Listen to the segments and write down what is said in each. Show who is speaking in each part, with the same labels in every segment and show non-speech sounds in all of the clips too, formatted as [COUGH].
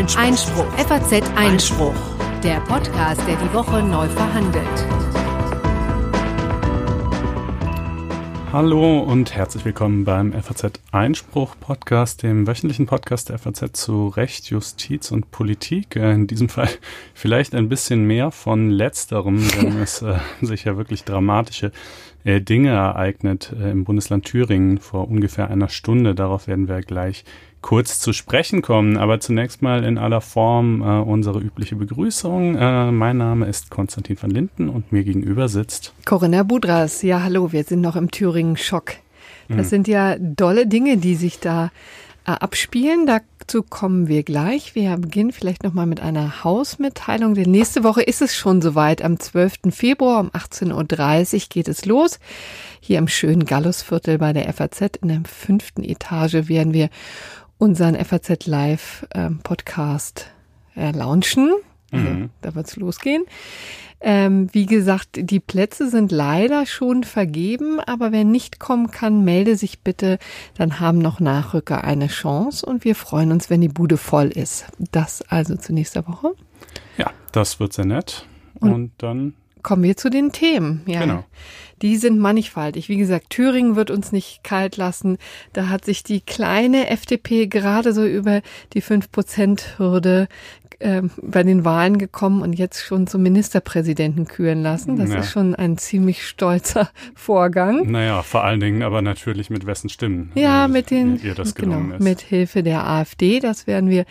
Speaker 1: Einspruch. Einspruch. FAZ Einspruch. Der Podcast, der die Woche neu verhandelt.
Speaker 2: Hallo und herzlich willkommen beim FAZ Einspruch Podcast, dem wöchentlichen Podcast der FAZ zu Recht, Justiz und Politik. Äh, in diesem Fall [LAUGHS] vielleicht ein bisschen mehr von letzterem, denn [LAUGHS] es äh, sich ja wirklich dramatische Dinge ereignet äh, im Bundesland Thüringen vor ungefähr einer Stunde. Darauf werden wir gleich kurz zu sprechen kommen. Aber zunächst mal in aller Form äh, unsere übliche Begrüßung. Äh, mein Name ist Konstantin van Linden und mir gegenüber sitzt
Speaker 3: Corinna Budras. Ja, hallo, wir sind noch im Thüringen-Schock. Das mhm. sind ja dolle Dinge, die sich da äh, abspielen. Dazu kommen wir gleich. Wir beginnen vielleicht nochmal mit einer Hausmitteilung, denn nächste Woche ist es schon soweit. Am 12. Februar um 18.30 Uhr geht es los. Hier im schönen Gallusviertel bei der FAZ in der fünften Etage werden wir unseren FAZ Live ähm, Podcast äh, launchen. Also, mhm. Da wird's losgehen. Ähm, wie gesagt, die Plätze sind leider schon vergeben, aber wer nicht kommen kann, melde sich bitte. Dann haben noch Nachrücker eine Chance und wir freuen uns, wenn die Bude voll ist. Das also zu nächster Woche.
Speaker 2: Ja, das wird sehr nett. Und, und dann
Speaker 3: kommen wir zu den Themen. Ja. Genau die sind mannigfaltig. Wie gesagt, Thüringen wird uns nicht kalt lassen. Da hat sich die kleine FDP gerade so über die 5-Prozent-Hürde äh, bei den Wahlen gekommen und jetzt schon zum Ministerpräsidenten küren lassen. Das ja. ist schon ein ziemlich stolzer [LAUGHS] Vorgang.
Speaker 2: Naja, vor allen Dingen aber natürlich mit wessen Stimmen.
Speaker 3: Ja, mit den, ihr das genau, ist. mit Hilfe der AfD. Das werden wir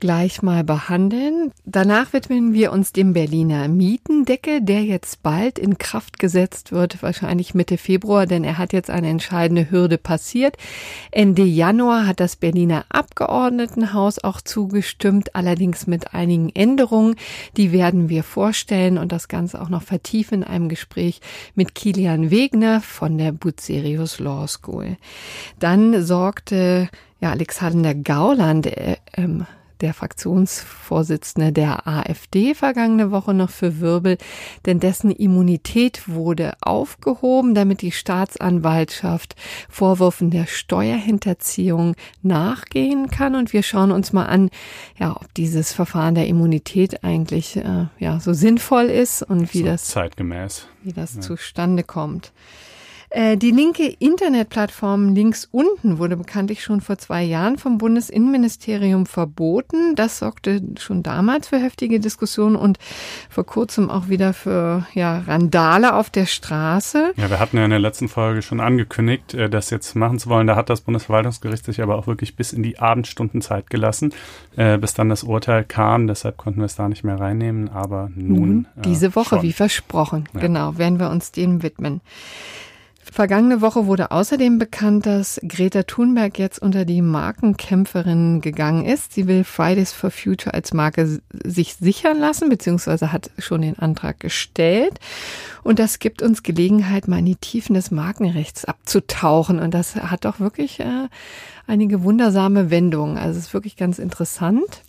Speaker 3: gleich mal behandeln. Danach widmen wir uns dem Berliner Mietendeckel, der jetzt bald in Kraft gesetzt wird, wahrscheinlich Mitte Februar, denn er hat jetzt eine entscheidende Hürde passiert. Ende Januar hat das Berliner Abgeordnetenhaus auch zugestimmt, allerdings mit einigen Änderungen. Die werden wir vorstellen und das Ganze auch noch vertiefen in einem Gespräch mit Kilian Wegner von der Bucerius Law School. Dann sorgte ja, Alexander Gauland, äh, ähm, der Fraktionsvorsitzende der AfD vergangene Woche noch für Wirbel, denn dessen Immunität wurde aufgehoben, damit die Staatsanwaltschaft Vorwürfen der Steuerhinterziehung nachgehen kann. Und wir schauen uns mal an, ja, ob dieses Verfahren der Immunität eigentlich äh, ja so sinnvoll ist und wie so das
Speaker 2: zeitgemäß,
Speaker 3: wie das ja. zustande kommt. Äh, die linke Internetplattform links unten wurde bekanntlich schon vor zwei Jahren vom Bundesinnenministerium verboten. Das sorgte schon damals für heftige Diskussionen und vor kurzem auch wieder für ja, Randale auf der Straße.
Speaker 2: Ja, wir hatten ja in der letzten Folge schon angekündigt, äh, das jetzt machen zu wollen. Da hat das Bundesverwaltungsgericht sich aber auch wirklich bis in die Abendstunden Zeit gelassen, äh, bis dann das Urteil kam. Deshalb konnten wir es da nicht mehr reinnehmen. Aber nun. nun
Speaker 3: diese Woche,
Speaker 2: schon.
Speaker 3: wie versprochen. Ja. Genau, werden wir uns dem widmen. Vergangene Woche wurde außerdem bekannt, dass Greta Thunberg jetzt unter die Markenkämpferinnen gegangen ist. Sie will Fridays for Future als Marke sich sichern lassen, beziehungsweise hat schon den Antrag gestellt. Und das gibt uns Gelegenheit, mal in die Tiefen des Markenrechts abzutauchen. Und das hat doch wirklich äh, einige wundersame Wendungen. Also es ist wirklich ganz interessant.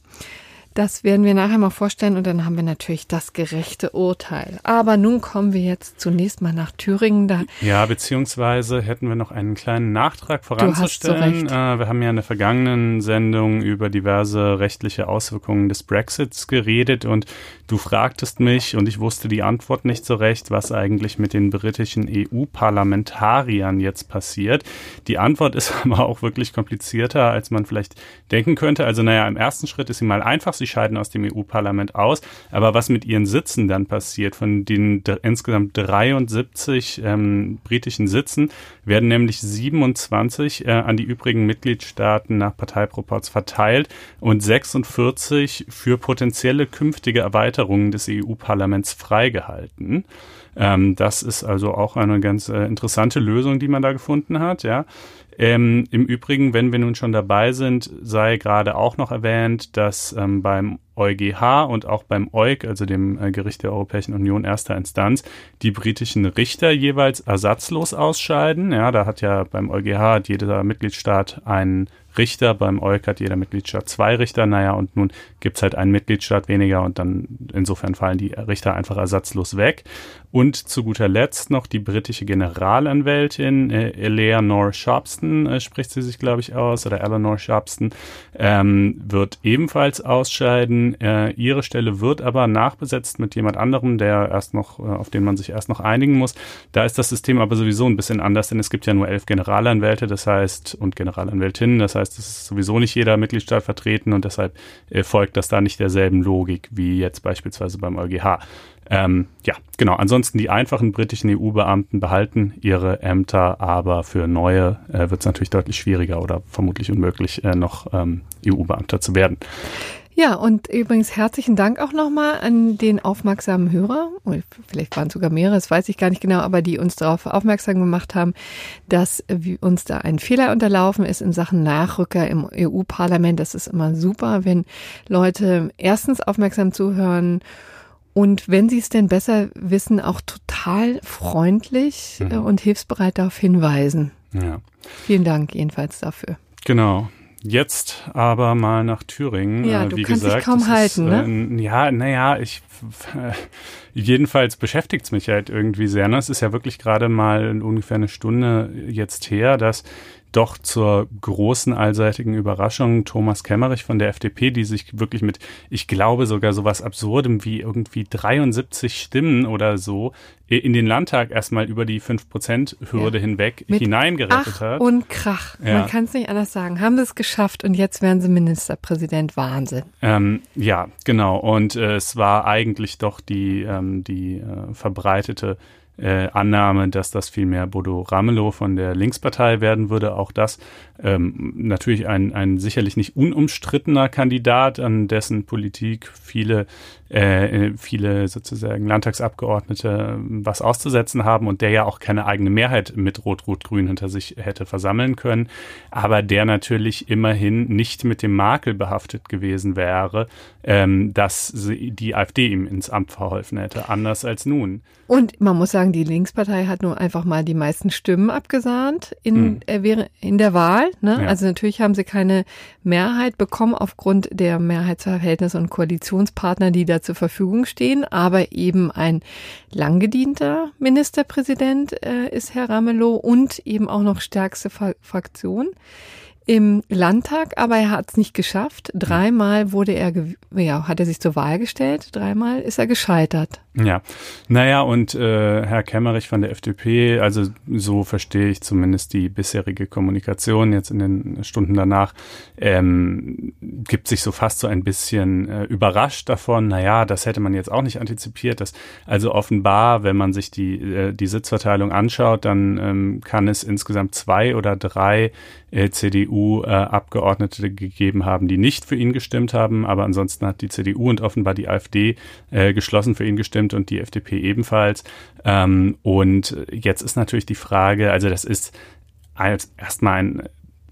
Speaker 3: Das werden wir nachher mal vorstellen und dann haben wir natürlich das gerechte Urteil. Aber nun kommen wir jetzt zunächst mal nach Thüringen. Da
Speaker 2: ja, beziehungsweise hätten wir noch einen kleinen Nachtrag voranzustellen. Äh, wir haben ja in der vergangenen Sendung über diverse rechtliche Auswirkungen des Brexits geredet und du fragtest mich und ich wusste die Antwort nicht so recht, was eigentlich mit den britischen EU-Parlamentariern jetzt passiert. Die Antwort [LAUGHS] ist aber auch wirklich komplizierter, als man vielleicht denken könnte. Also naja, im ersten Schritt ist sie mal einfach sie scheiden aus dem EU-Parlament aus. Aber was mit ihren Sitzen dann passiert, von den insgesamt 73 ähm, britischen Sitzen, werden nämlich 27 äh, an die übrigen Mitgliedstaaten nach Parteiproports verteilt und 46 für potenzielle künftige Erweiterungen des EU-Parlaments freigehalten. Ähm, das ist also auch eine ganz äh, interessante Lösung, die man da gefunden hat, ja. Ähm, Im Übrigen, wenn wir nun schon dabei sind, sei gerade auch noch erwähnt, dass ähm, beim EuGH und auch beim EuG, also dem äh, Gericht der Europäischen Union erster Instanz, die britischen Richter jeweils ersatzlos ausscheiden. Ja, da hat ja beim EuGH hat jeder Mitgliedstaat einen Richter. Beim EUK hat jeder Mitgliedstaat zwei Richter. Naja, und nun gibt es halt einen Mitgliedstaat weniger und dann insofern fallen die Richter einfach ersatzlos weg. Und zu guter Letzt noch die britische Generalanwältin äh, Eleanor Sharpston, äh, spricht sie sich, glaube ich, aus, oder Eleanor Sharpston, ähm, wird ebenfalls ausscheiden. Äh, ihre Stelle wird aber nachbesetzt mit jemand anderem, der erst noch, äh, auf den man sich erst noch einigen muss. Da ist das System aber sowieso ein bisschen anders, denn es gibt ja nur elf Generalanwälte, das heißt, und Generalanwältinnen, das heißt, es ist sowieso nicht jeder Mitgliedstaat vertreten und deshalb äh, folgt das da nicht derselben Logik wie jetzt beispielsweise beim EuGH. Ähm, ja, genau. Ansonsten die einfachen britischen EU-Beamten behalten ihre Ämter, aber für neue äh, wird es natürlich deutlich schwieriger oder vermutlich unmöglich, äh, noch ähm, EU-Beamter zu werden.
Speaker 3: Ja, und übrigens herzlichen Dank auch nochmal an den aufmerksamen Hörer, vielleicht waren es sogar mehrere, das weiß ich gar nicht genau, aber die uns darauf aufmerksam gemacht haben, dass uns da ein Fehler unterlaufen ist in Sachen Nachrücker im EU-Parlament. Das ist immer super, wenn Leute erstens aufmerksam zuhören und wenn Sie es denn besser wissen, auch total freundlich mhm. Äh, und hilfsbereit darauf hinweisen. Ja. Vielen Dank jedenfalls dafür.
Speaker 2: Genau. Jetzt aber mal nach Thüringen.
Speaker 3: Ja, äh, du Wie kannst gesagt, dich kaum halten, ist,
Speaker 2: ne? Äh, ja, naja, ich äh, [LAUGHS] jedenfalls beschäftigt es mich halt irgendwie sehr. Ne? Es ist ja wirklich gerade mal ungefähr eine Stunde jetzt her, dass doch zur großen allseitigen Überraschung Thomas Kemmerich von der FDP, die sich wirklich mit, ich glaube sogar sowas Absurdem wie irgendwie 73 Stimmen oder so in den Landtag erstmal über die 5%-Hürde ja. hinweg mit hineingerettet
Speaker 3: Ach
Speaker 2: hat.
Speaker 3: Und Krach. Ja. Man kann es nicht anders sagen. Haben sie es geschafft und jetzt werden sie Ministerpräsident. Wahnsinn.
Speaker 2: Ähm, ja, genau. Und äh, es war eigentlich doch die, ähm, die äh, verbreitete äh, Annahme, dass das vielmehr Bodo Ramelow von der Linkspartei werden würde. Auch das ähm, natürlich ein, ein sicherlich nicht unumstrittener Kandidat, an dessen Politik viele, äh, viele sozusagen Landtagsabgeordnete was auszusetzen haben und der ja auch keine eigene Mehrheit mit Rot-Rot-Grün hinter sich hätte versammeln können, aber der natürlich immerhin nicht mit dem Makel behaftet gewesen wäre, ähm, dass die AfD ihm ins Amt verholfen hätte, anders als nun.
Speaker 3: Und man muss sagen, die Linkspartei hat nur einfach mal die meisten Stimmen abgesahnt in, hm. äh, in der Wahl. Ne? Ja. Also natürlich haben sie keine Mehrheit bekommen aufgrund der Mehrheitsverhältnisse und Koalitionspartner, die da zur Verfügung stehen. Aber eben ein langgedienter Ministerpräsident äh, ist Herr Ramelow und eben auch noch stärkste Fraktion im Landtag, aber er hat es nicht geschafft. Dreimal wurde er, ja, hat er sich zur Wahl gestellt, dreimal ist er gescheitert.
Speaker 2: Ja, naja, und äh, Herr Kemmerich von der FDP, also so verstehe ich zumindest die bisherige Kommunikation jetzt in den Stunden danach, ähm, gibt sich so fast so ein bisschen äh, überrascht davon, naja, das hätte man jetzt auch nicht antizipiert, dass also offenbar, wenn man sich die, äh, die Sitzverteilung anschaut, dann ähm, kann es insgesamt zwei oder drei äh, CDU-Abgeordnete äh, gegeben haben, die nicht für ihn gestimmt haben, aber ansonsten hat die CDU und offenbar die AfD äh, geschlossen für ihn gestimmt und die FDP ebenfalls. Ähm, und jetzt ist natürlich die Frage, also das ist erstmal ein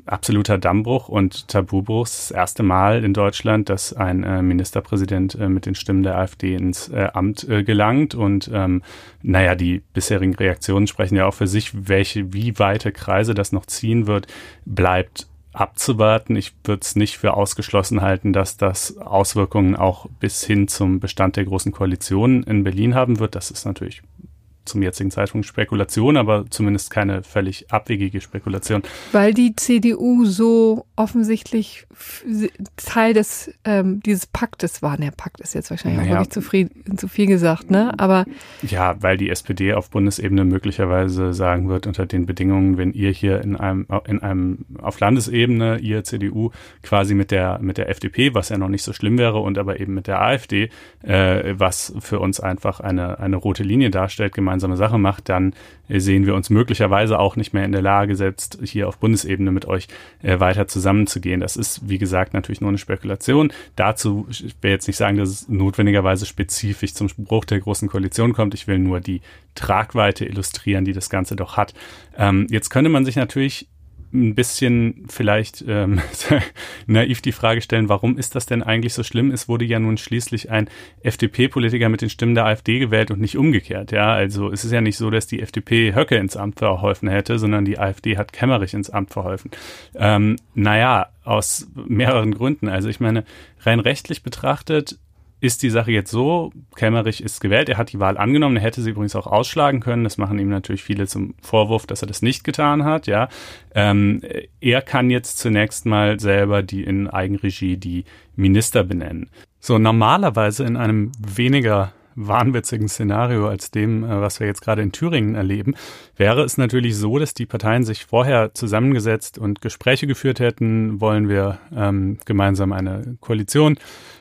Speaker 2: absoluter Dammbruch und Tabubruch. Das erste Mal in Deutschland, dass ein äh, Ministerpräsident äh, mit den Stimmen der AfD ins äh, Amt äh, gelangt. Und ähm, naja, die bisherigen Reaktionen sprechen ja auch für sich, welche, wie weite Kreise das noch ziehen wird, bleibt abzuwarten. Ich würde es nicht für ausgeschlossen halten, dass das Auswirkungen auch bis hin zum Bestand der Großen Koalition in Berlin haben wird. Das ist natürlich zum jetzigen Zeitpunkt Spekulation, aber zumindest keine völlig abwegige Spekulation.
Speaker 3: Weil die CDU so offensichtlich Teil des ähm, dieses Paktes war. Der Pakt ist jetzt wahrscheinlich naja. auch nicht zu, zu viel gesagt, ne? Aber
Speaker 2: ja, weil die SPD auf Bundesebene möglicherweise sagen wird, unter den Bedingungen, wenn ihr hier in einem in einem auf Landesebene ihr CDU quasi mit der mit der FDP, was ja noch nicht so schlimm wäre, und aber eben mit der AfD, äh, was für uns einfach eine eine rote Linie darstellt, gemeinsam gemeinsame Sache macht, dann äh, sehen wir uns möglicherweise auch nicht mehr in der Lage, selbst hier auf Bundesebene mit euch äh, weiter zusammenzugehen. Das ist, wie gesagt, natürlich nur eine Spekulation. Dazu, ich will jetzt nicht sagen, dass es notwendigerweise spezifisch zum Bruch der Großen Koalition kommt. Ich will nur die Tragweite illustrieren, die das Ganze doch hat. Ähm, jetzt könnte man sich natürlich ein bisschen vielleicht ähm, [LAUGHS] naiv die Frage stellen, warum ist das denn eigentlich so schlimm? Es wurde ja nun schließlich ein FDP-Politiker mit den Stimmen der AfD gewählt und nicht umgekehrt. Ja, also es ist ja nicht so, dass die FDP Höcke ins Amt verholfen hätte, sondern die AfD hat Kemmerich ins Amt verholfen. Ähm, naja, aus mehreren Gründen. Also ich meine, rein rechtlich betrachtet ist die Sache jetzt so, Kemmerich ist gewählt, er hat die Wahl angenommen, er hätte sie übrigens auch ausschlagen können, das machen ihm natürlich viele zum Vorwurf, dass er das nicht getan hat, ja. Ähm, er kann jetzt zunächst mal selber die in Eigenregie die Minister benennen. So normalerweise in einem weniger wahnwitzigen Szenario als dem, äh, was wir jetzt gerade in Thüringen erleben, wäre es natürlich so, dass die Parteien sich vorher zusammengesetzt und Gespräche geführt hätten, wollen wir ähm, gemeinsam eine Koalition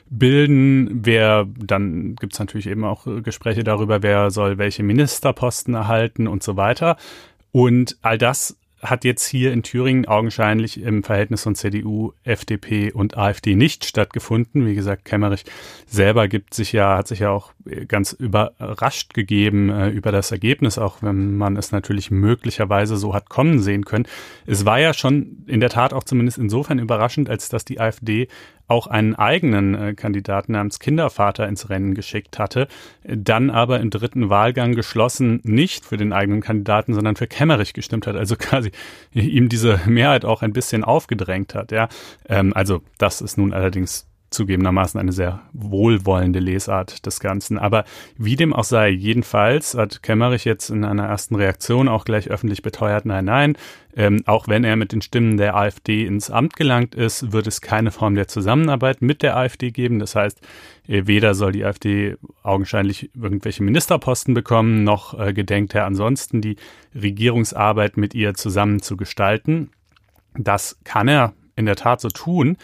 Speaker 2: bilden. Wer, dann gibt es natürlich eben auch Gespräche darüber, wer soll welche Ministerposten erhalten und so weiter. Und all das hat jetzt hier in Thüringen augenscheinlich im Verhältnis von CDU, FDP und AfD nicht stattgefunden. Wie gesagt, Kemmerich selber gibt sich ja, hat sich ja auch ganz überrascht gegeben äh, über das Ergebnis, auch wenn man es natürlich möglicherweise so hat kommen sehen können. Es war ja schon in der Tat auch zumindest insofern überraschend, als dass die AfD auch einen eigenen äh, Kandidaten namens Kindervater ins Rennen geschickt hatte, dann aber im dritten Wahlgang geschlossen nicht für den eigenen Kandidaten, sondern für Kemmerich gestimmt hat, also [LAUGHS] quasi ihm diese Mehrheit auch ein bisschen aufgedrängt hat. Ja, ähm, also das ist nun allerdings zugegebenermaßen eine sehr wohlwollende Lesart des Ganzen. Aber wie dem auch sei, jedenfalls hat Kemmerich jetzt in einer ersten Reaktion auch gleich öffentlich beteuert, nein, nein, ähm, auch wenn er mit den Stimmen der AfD ins Amt gelangt ist, wird es keine Form der Zusammenarbeit mit der AfD geben. Das heißt, äh, weder soll die AfD augenscheinlich irgendwelche Ministerposten bekommen, noch äh, gedenkt er ansonsten die Regierungsarbeit mit ihr zusammen zu gestalten. Das kann er in der Tat so tun,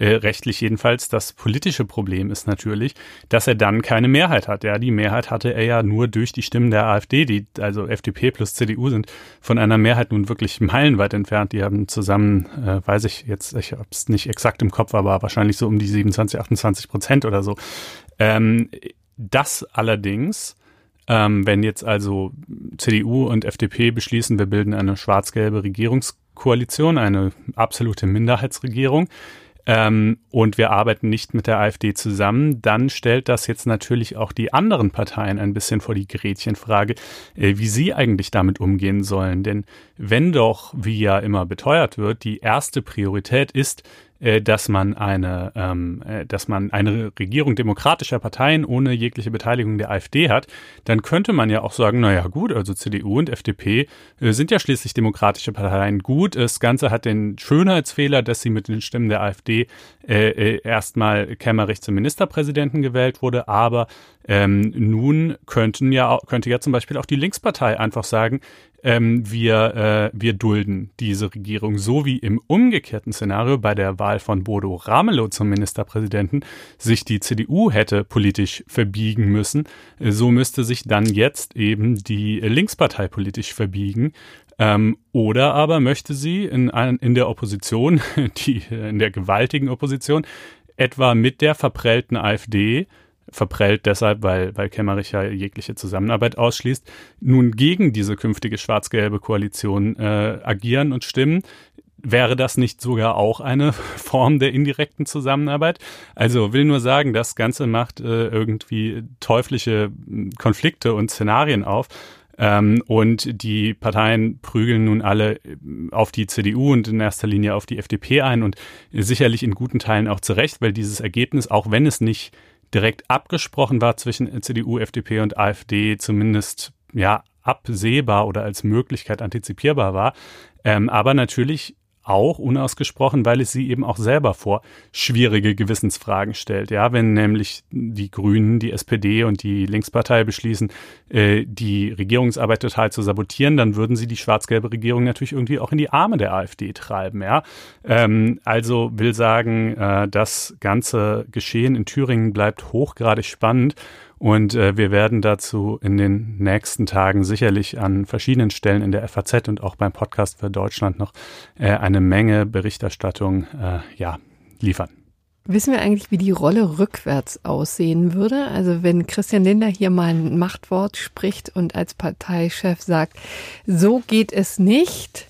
Speaker 2: äh, rechtlich jedenfalls. Das politische Problem ist natürlich, dass er dann keine Mehrheit hat. Ja, die Mehrheit hatte er ja nur durch die Stimmen der AfD, die also FDP plus CDU sind von einer Mehrheit nun wirklich meilenweit entfernt. Die haben zusammen, äh, weiß ich jetzt, ich habe es nicht exakt im Kopf, aber wahrscheinlich so um die 27, 28 Prozent oder so. Ähm, das allerdings ähm, wenn jetzt also CDU und FDP beschließen, wir bilden eine schwarz-gelbe Regierungskoalition, eine absolute Minderheitsregierung, ähm, und wir arbeiten nicht mit der AfD zusammen, dann stellt das jetzt natürlich auch die anderen Parteien ein bisschen vor die Gretchenfrage, äh, wie sie eigentlich damit umgehen sollen. Denn wenn doch, wie ja immer beteuert wird, die erste Priorität ist, dass man eine, ähm, äh, dass man eine Regierung demokratischer Parteien ohne jegliche Beteiligung der AfD hat, dann könnte man ja auch sagen, naja gut, also CDU und FDP äh, sind ja schließlich demokratische Parteien. Gut, das Ganze hat den Schönheitsfehler, dass sie mit den Stimmen der AfD äh, äh, erstmal Kämmerich zum Ministerpräsidenten gewählt wurde, aber ähm, nun könnten ja, könnte ja zum Beispiel auch die Linkspartei einfach sagen, ähm, wir, äh, wir dulden diese Regierung, so wie im umgekehrten Szenario bei der Wahl von Bodo Ramelow zum Ministerpräsidenten sich die CDU hätte politisch verbiegen müssen. So müsste sich dann jetzt eben die Linkspartei politisch verbiegen. Ähm, oder aber möchte sie in, in der Opposition, [LAUGHS] die, in der gewaltigen Opposition, etwa mit der verprellten AfD verprellt deshalb, weil, weil Kemmerich ja jegliche Zusammenarbeit ausschließt, nun gegen diese künftige schwarz-gelbe Koalition äh, agieren und stimmen. Wäre das nicht sogar auch eine [LAUGHS] Form der indirekten Zusammenarbeit? Also will nur sagen, das Ganze macht äh, irgendwie teuflische Konflikte und Szenarien auf. Ähm, und die Parteien prügeln nun alle auf die CDU und in erster Linie auf die FDP ein und sicherlich in guten Teilen auch zurecht, weil dieses Ergebnis, auch wenn es nicht direkt abgesprochen war zwischen CDU, FDP und AfD, zumindest ja absehbar oder als Möglichkeit antizipierbar war. Ähm, aber natürlich auch unausgesprochen, weil es sie eben auch selber vor schwierige Gewissensfragen stellt. Ja, wenn nämlich die Grünen, die SPD und die Linkspartei beschließen, äh, die Regierungsarbeit total zu sabotieren, dann würden sie die schwarz-gelbe Regierung natürlich irgendwie auch in die Arme der AfD treiben. Ja, ähm, also will sagen, äh, das ganze Geschehen in Thüringen bleibt hochgradig spannend und äh, wir werden dazu in den nächsten Tagen sicherlich an verschiedenen Stellen in der FAZ und auch beim Podcast für Deutschland noch äh, eine Menge Berichterstattung äh, ja, liefern.
Speaker 3: Wissen wir eigentlich, wie die Rolle rückwärts aussehen würde? Also wenn Christian Lindner hier mal ein Machtwort spricht und als Parteichef sagt, so geht es nicht,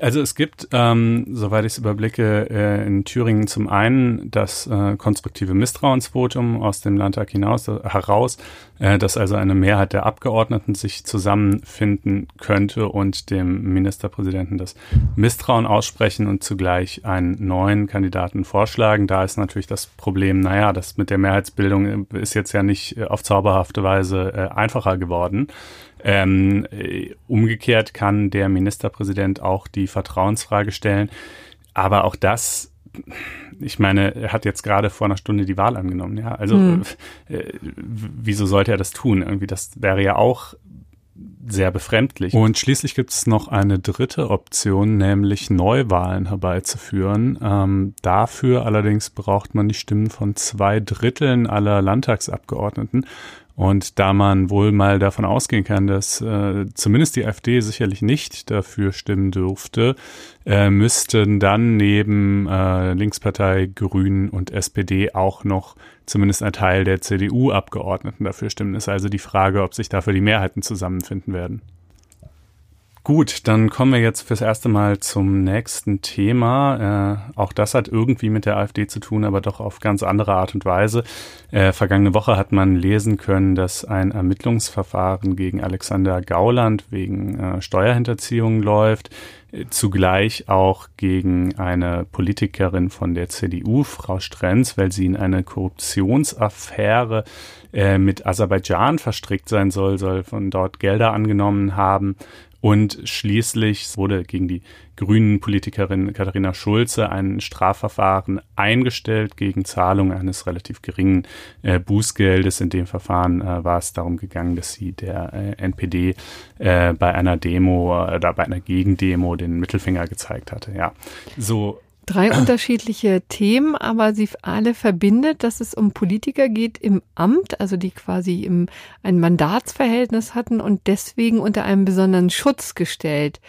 Speaker 2: Also es gibt, ähm, soweit ich es überblicke, äh, in Thüringen zum einen das äh, konstruktive Misstrauensvotum aus dem Landtag hinaus äh, heraus, äh, dass also eine Mehrheit der Abgeordneten sich zusammenfinden könnte und dem Ministerpräsidenten das Misstrauen aussprechen und zugleich einen neuen Kandidaten vorschlagen. Da ist natürlich das Problem, naja, das mit der Mehrheitsbildung ist jetzt ja nicht äh, auf zauberhafte Weise äh, einfacher geworden. Ähm, äh, umgekehrt kann der Ministerpräsident auch die Vertrauensfrage stellen. Aber auch das, ich meine, er hat jetzt gerade vor einer Stunde die Wahl angenommen. Ja, also hm. äh, wieso sollte er das tun? Irgendwie, das wäre ja auch sehr befremdlich. Und schließlich gibt es noch eine dritte Option, nämlich Neuwahlen herbeizuführen. Ähm, dafür allerdings braucht man die Stimmen von zwei Dritteln aller Landtagsabgeordneten. Und da man wohl mal davon ausgehen kann, dass äh, zumindest die AfD sicherlich nicht dafür stimmen dürfte, äh, müssten dann neben äh, Linkspartei, Grünen und SPD auch noch zumindest ein Teil der CDU-Abgeordneten dafür stimmen. Ist also die Frage, ob sich dafür die Mehrheiten zusammenfinden werden. Gut, dann kommen wir jetzt fürs erste Mal zum nächsten Thema. Äh, auch das hat irgendwie mit der AfD zu tun, aber doch auf ganz andere Art und Weise. Äh, vergangene Woche hat man lesen können, dass ein Ermittlungsverfahren gegen Alexander Gauland wegen äh, Steuerhinterziehung läuft. Zugleich auch gegen eine Politikerin von der CDU, Frau Strenz, weil sie in eine Korruptionsaffäre äh, mit Aserbaidschan verstrickt sein soll, soll von dort Gelder angenommen haben und schließlich wurde gegen die grünen Politikerin Katharina Schulze ein Strafverfahren eingestellt gegen Zahlung eines relativ geringen äh, Bußgeldes. In dem Verfahren äh, war es darum gegangen, dass sie der äh, NPD äh, bei einer Demo oder äh, bei einer Gegendemo den Mittelfinger gezeigt hatte. Ja, so
Speaker 3: Drei unterschiedliche Themen, aber sie alle verbindet, dass es um Politiker geht im Amt, also die quasi im, ein Mandatsverhältnis hatten und deswegen unter einem besonderen Schutz gestellt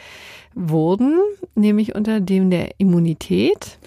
Speaker 3: wurden, nämlich unter dem der Immunität.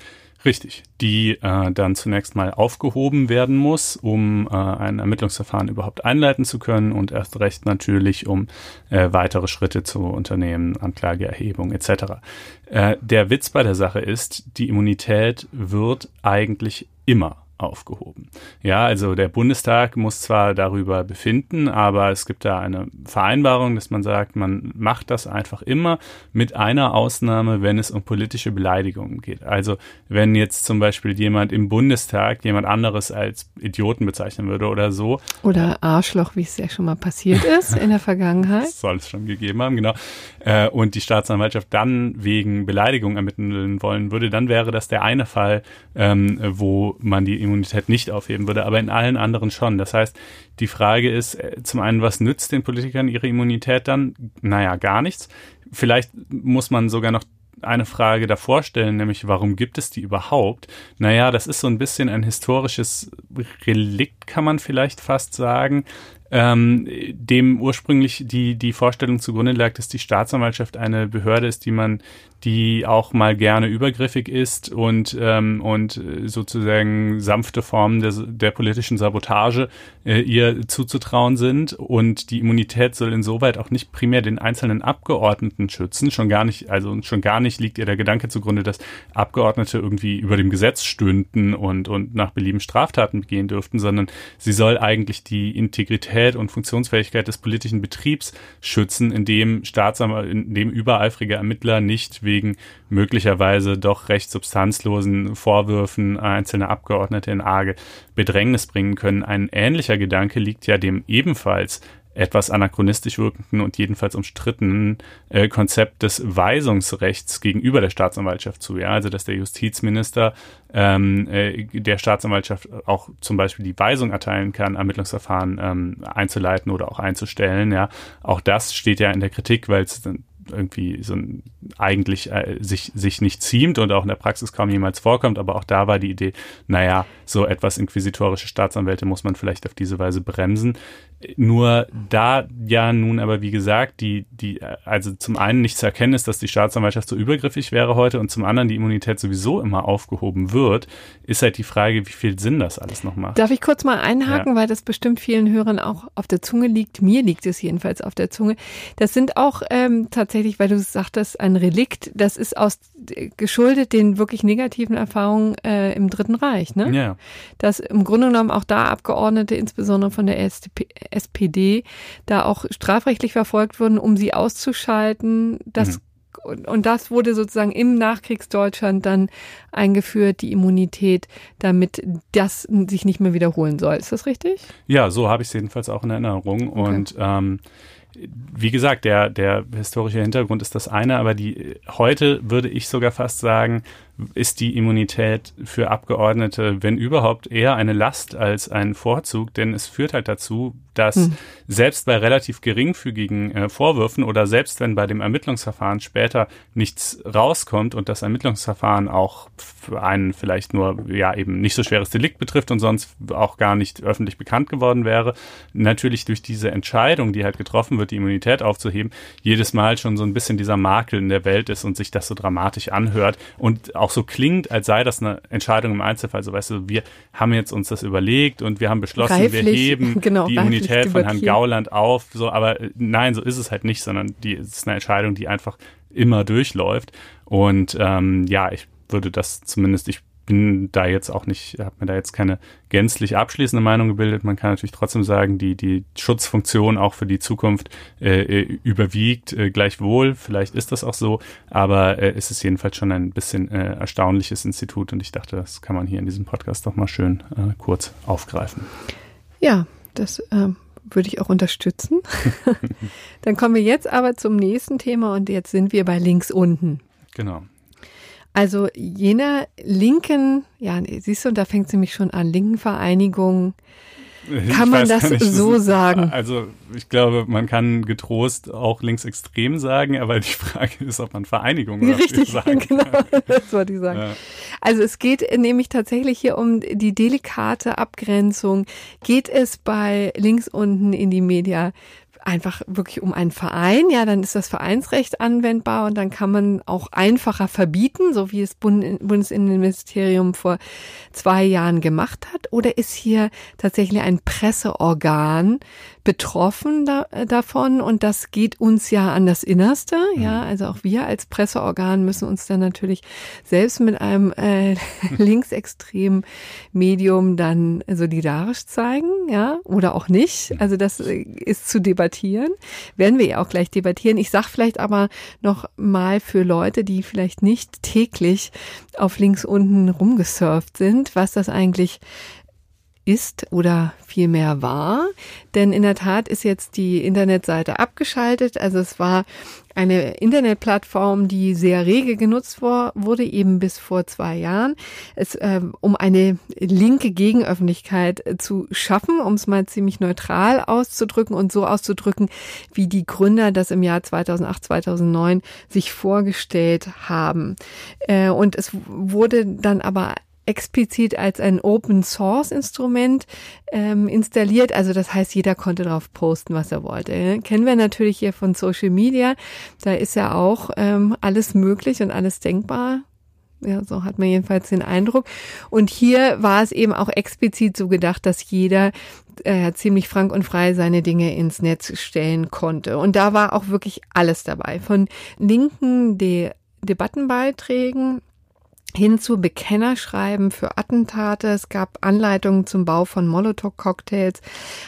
Speaker 2: Richtig, die äh, dann zunächst mal aufgehoben werden muss, um äh, ein Ermittlungsverfahren überhaupt einleiten zu können und erst recht natürlich, um äh, weitere Schritte zu unternehmen, Anklageerhebung etc. Äh, der Witz bei der Sache ist, die Immunität wird eigentlich immer aufgehoben. Ja, also der Bundestag muss zwar darüber befinden, aber es gibt da eine Vereinbarung, dass man sagt, man macht das einfach immer mit einer Ausnahme, wenn es um politische Beleidigungen geht. Also wenn jetzt zum Beispiel jemand im Bundestag jemand anderes als Idioten bezeichnen würde oder so.
Speaker 3: Oder Arschloch, wie es ja schon mal passiert [LAUGHS] ist in der Vergangenheit.
Speaker 2: Das soll es schon gegeben haben, genau. Äh, und die Staatsanwaltschaft dann wegen Beleidigung ermitteln wollen würde, dann wäre das der eine Fall, ähm, wo man die Immunität nicht aufheben würde, aber in allen anderen schon. Das heißt, die Frage ist äh, zum einen, was nützt den Politikern ihre Immunität dann? Naja, gar nichts. Vielleicht muss man sogar noch eine Frage davor stellen, nämlich warum gibt es die überhaupt? Naja, das ist so ein bisschen ein historisches Relikt, kann man vielleicht fast sagen ähm, dem ursprünglich die, die Vorstellung zugrunde lag, dass die Staatsanwaltschaft eine Behörde ist, die man die auch mal gerne übergriffig ist und, ähm, und sozusagen sanfte Formen der, der politischen Sabotage äh, ihr zuzutrauen sind. Und die Immunität soll insoweit auch nicht primär den einzelnen Abgeordneten schützen. Schon gar nicht, also schon gar nicht liegt ihr der Gedanke zugrunde, dass Abgeordnete irgendwie über dem Gesetz stünden und, und nach Belieben Straftaten begehen dürften, sondern sie soll eigentlich die Integrität und Funktionsfähigkeit des politischen Betriebs schützen, indem Staatsanwalt, indem übereifrige Ermittler nicht wegen möglicherweise doch recht substanzlosen Vorwürfen einzelne Abgeordnete in arge Bedrängnis bringen können. Ein ähnlicher Gedanke liegt ja dem ebenfalls etwas anachronistisch wirkenden und jedenfalls umstrittenen äh, Konzept des Weisungsrechts gegenüber der Staatsanwaltschaft zu. Ja, also dass der Justizminister ähm, äh, der Staatsanwaltschaft auch zum Beispiel die Weisung erteilen kann, Ermittlungsverfahren ähm, einzuleiten oder auch einzustellen. Ja, auch das steht ja in der Kritik, weil es irgendwie so ein, eigentlich äh, sich, sich nicht ziemt und auch in der Praxis kaum jemals vorkommt. Aber auch da war die Idee, naja, so etwas inquisitorische Staatsanwälte muss man vielleicht auf diese Weise bremsen. Nur da ja nun aber wie gesagt, die, die, also zum einen nicht zu erkennen ist, dass die Staatsanwaltschaft so übergriffig wäre heute und zum anderen die Immunität sowieso immer aufgehoben wird, ist halt die Frage, wie viel Sinn das alles noch macht.
Speaker 3: Darf ich kurz mal einhaken, ja. weil das bestimmt vielen Hörern auch auf der Zunge liegt. Mir liegt es jedenfalls auf der Zunge. Das sind auch ähm, tatsächlich weil du sagtest, ein Relikt, das ist aus geschuldet den wirklich negativen Erfahrungen äh, im Dritten Reich, ne?
Speaker 2: Ja.
Speaker 3: Dass im Grunde genommen auch da Abgeordnete, insbesondere von der SP, SPD, da auch strafrechtlich verfolgt wurden, um sie auszuschalten. Das mhm und, und das wurde sozusagen im Nachkriegsdeutschland dann eingeführt, die Immunität, damit das sich nicht mehr wiederholen soll. Ist das richtig?
Speaker 2: Ja, so habe ich es jedenfalls auch in Erinnerung. Okay. Und ähm, wie gesagt, der, der historische Hintergrund ist das eine, aber die heute würde ich sogar fast sagen, ist die Immunität für Abgeordnete, wenn überhaupt, eher eine Last als ein Vorzug, denn es führt halt dazu, dass hm. selbst bei relativ geringfügigen äh, Vorwürfen oder selbst wenn bei dem Ermittlungsverfahren später nichts rauskommt und das Ermittlungsverfahren auch für einen vielleicht nur ja eben nicht so schweres Delikt betrifft und sonst auch gar nicht öffentlich bekannt geworden wäre, natürlich durch diese Entscheidung, die halt getroffen wird, die Immunität aufzuheben, jedes Mal schon so ein bisschen dieser Makel in der Welt ist und sich das so dramatisch anhört und auch so klingt, als sei das eine Entscheidung im Einzelfall. So weißt du, wir haben jetzt uns das überlegt und wir haben beschlossen, reiflich, wir heben [LAUGHS] genau, die Immunität von Herrn Gauland auf. So, aber äh, nein, so ist es halt nicht, sondern die ist eine Entscheidung, die einfach immer durchläuft. Und ähm, ja, ich würde das zumindest, ich bin da jetzt auch nicht, habe mir da jetzt keine gänzlich abschließende Meinung gebildet. Man kann natürlich trotzdem sagen, die, die Schutzfunktion auch für die Zukunft äh, äh, überwiegt äh, gleichwohl. Vielleicht ist das auch so, aber äh, es ist jedenfalls schon ein bisschen äh, erstaunliches Institut und ich dachte, das kann man hier in diesem Podcast doch mal schön äh, kurz aufgreifen.
Speaker 3: Ja, das äh, würde ich auch unterstützen. [LAUGHS] Dann kommen wir jetzt aber zum nächsten Thema und jetzt sind wir bei links unten.
Speaker 2: Genau.
Speaker 3: Also jener linken, ja, siehst du, da fängt sie mich schon an, linken Vereinigung, kann man das nicht, so sagen?
Speaker 2: Also ich glaube, man kann getrost auch linksextrem sagen, aber die Frage ist, ob man Vereinigung
Speaker 3: Richtig, sagen genau, [LAUGHS] das wollte ich sagen. Ja. Also es geht nämlich tatsächlich hier um die delikate Abgrenzung. Geht es bei links unten in die Media einfach wirklich um einen Verein, ja, dann ist das Vereinsrecht anwendbar und dann kann man auch einfacher verbieten, so wie es Bundesinnenministerium vor zwei Jahren gemacht hat. Oder ist hier tatsächlich ein Presseorgan betroffen da, äh, davon und das geht uns ja an das Innerste. Ja, mhm. also auch wir als Presseorgan müssen uns dann natürlich selbst mit einem äh, [LAUGHS] linksextremen Medium dann solidarisch zeigen, ja, oder auch nicht. Also das äh, ist zu debattieren. Werden wir ja auch gleich debattieren. Ich sag vielleicht aber noch mal für Leute, die vielleicht nicht täglich auf links unten rumgesurft sind, was das eigentlich ist oder vielmehr war. Denn in der Tat ist jetzt die Internetseite abgeschaltet. Also es war eine Internetplattform, die sehr rege genutzt wurde, eben bis vor zwei Jahren, es, äh, um eine linke Gegenöffentlichkeit äh, zu schaffen, um es mal ziemlich neutral auszudrücken und so auszudrücken, wie die Gründer das im Jahr 2008, 2009 sich vorgestellt haben. Äh, und es wurde dann aber explizit als ein Open Source Instrument ähm, installiert. Also das heißt, jeder konnte drauf posten, was er wollte. Kennen wir natürlich hier von Social Media. Da ist ja auch ähm, alles möglich und alles denkbar. Ja, so hat man jedenfalls den Eindruck. Und hier war es eben auch explizit so gedacht, dass jeder äh, ziemlich frank und frei seine Dinge ins Netz stellen konnte. Und da war auch wirklich alles dabei. Von linken De Debattenbeiträgen hin zu Bekennerschreiben für Attentate. Es gab Anleitungen zum Bau von Molotow-Cocktails,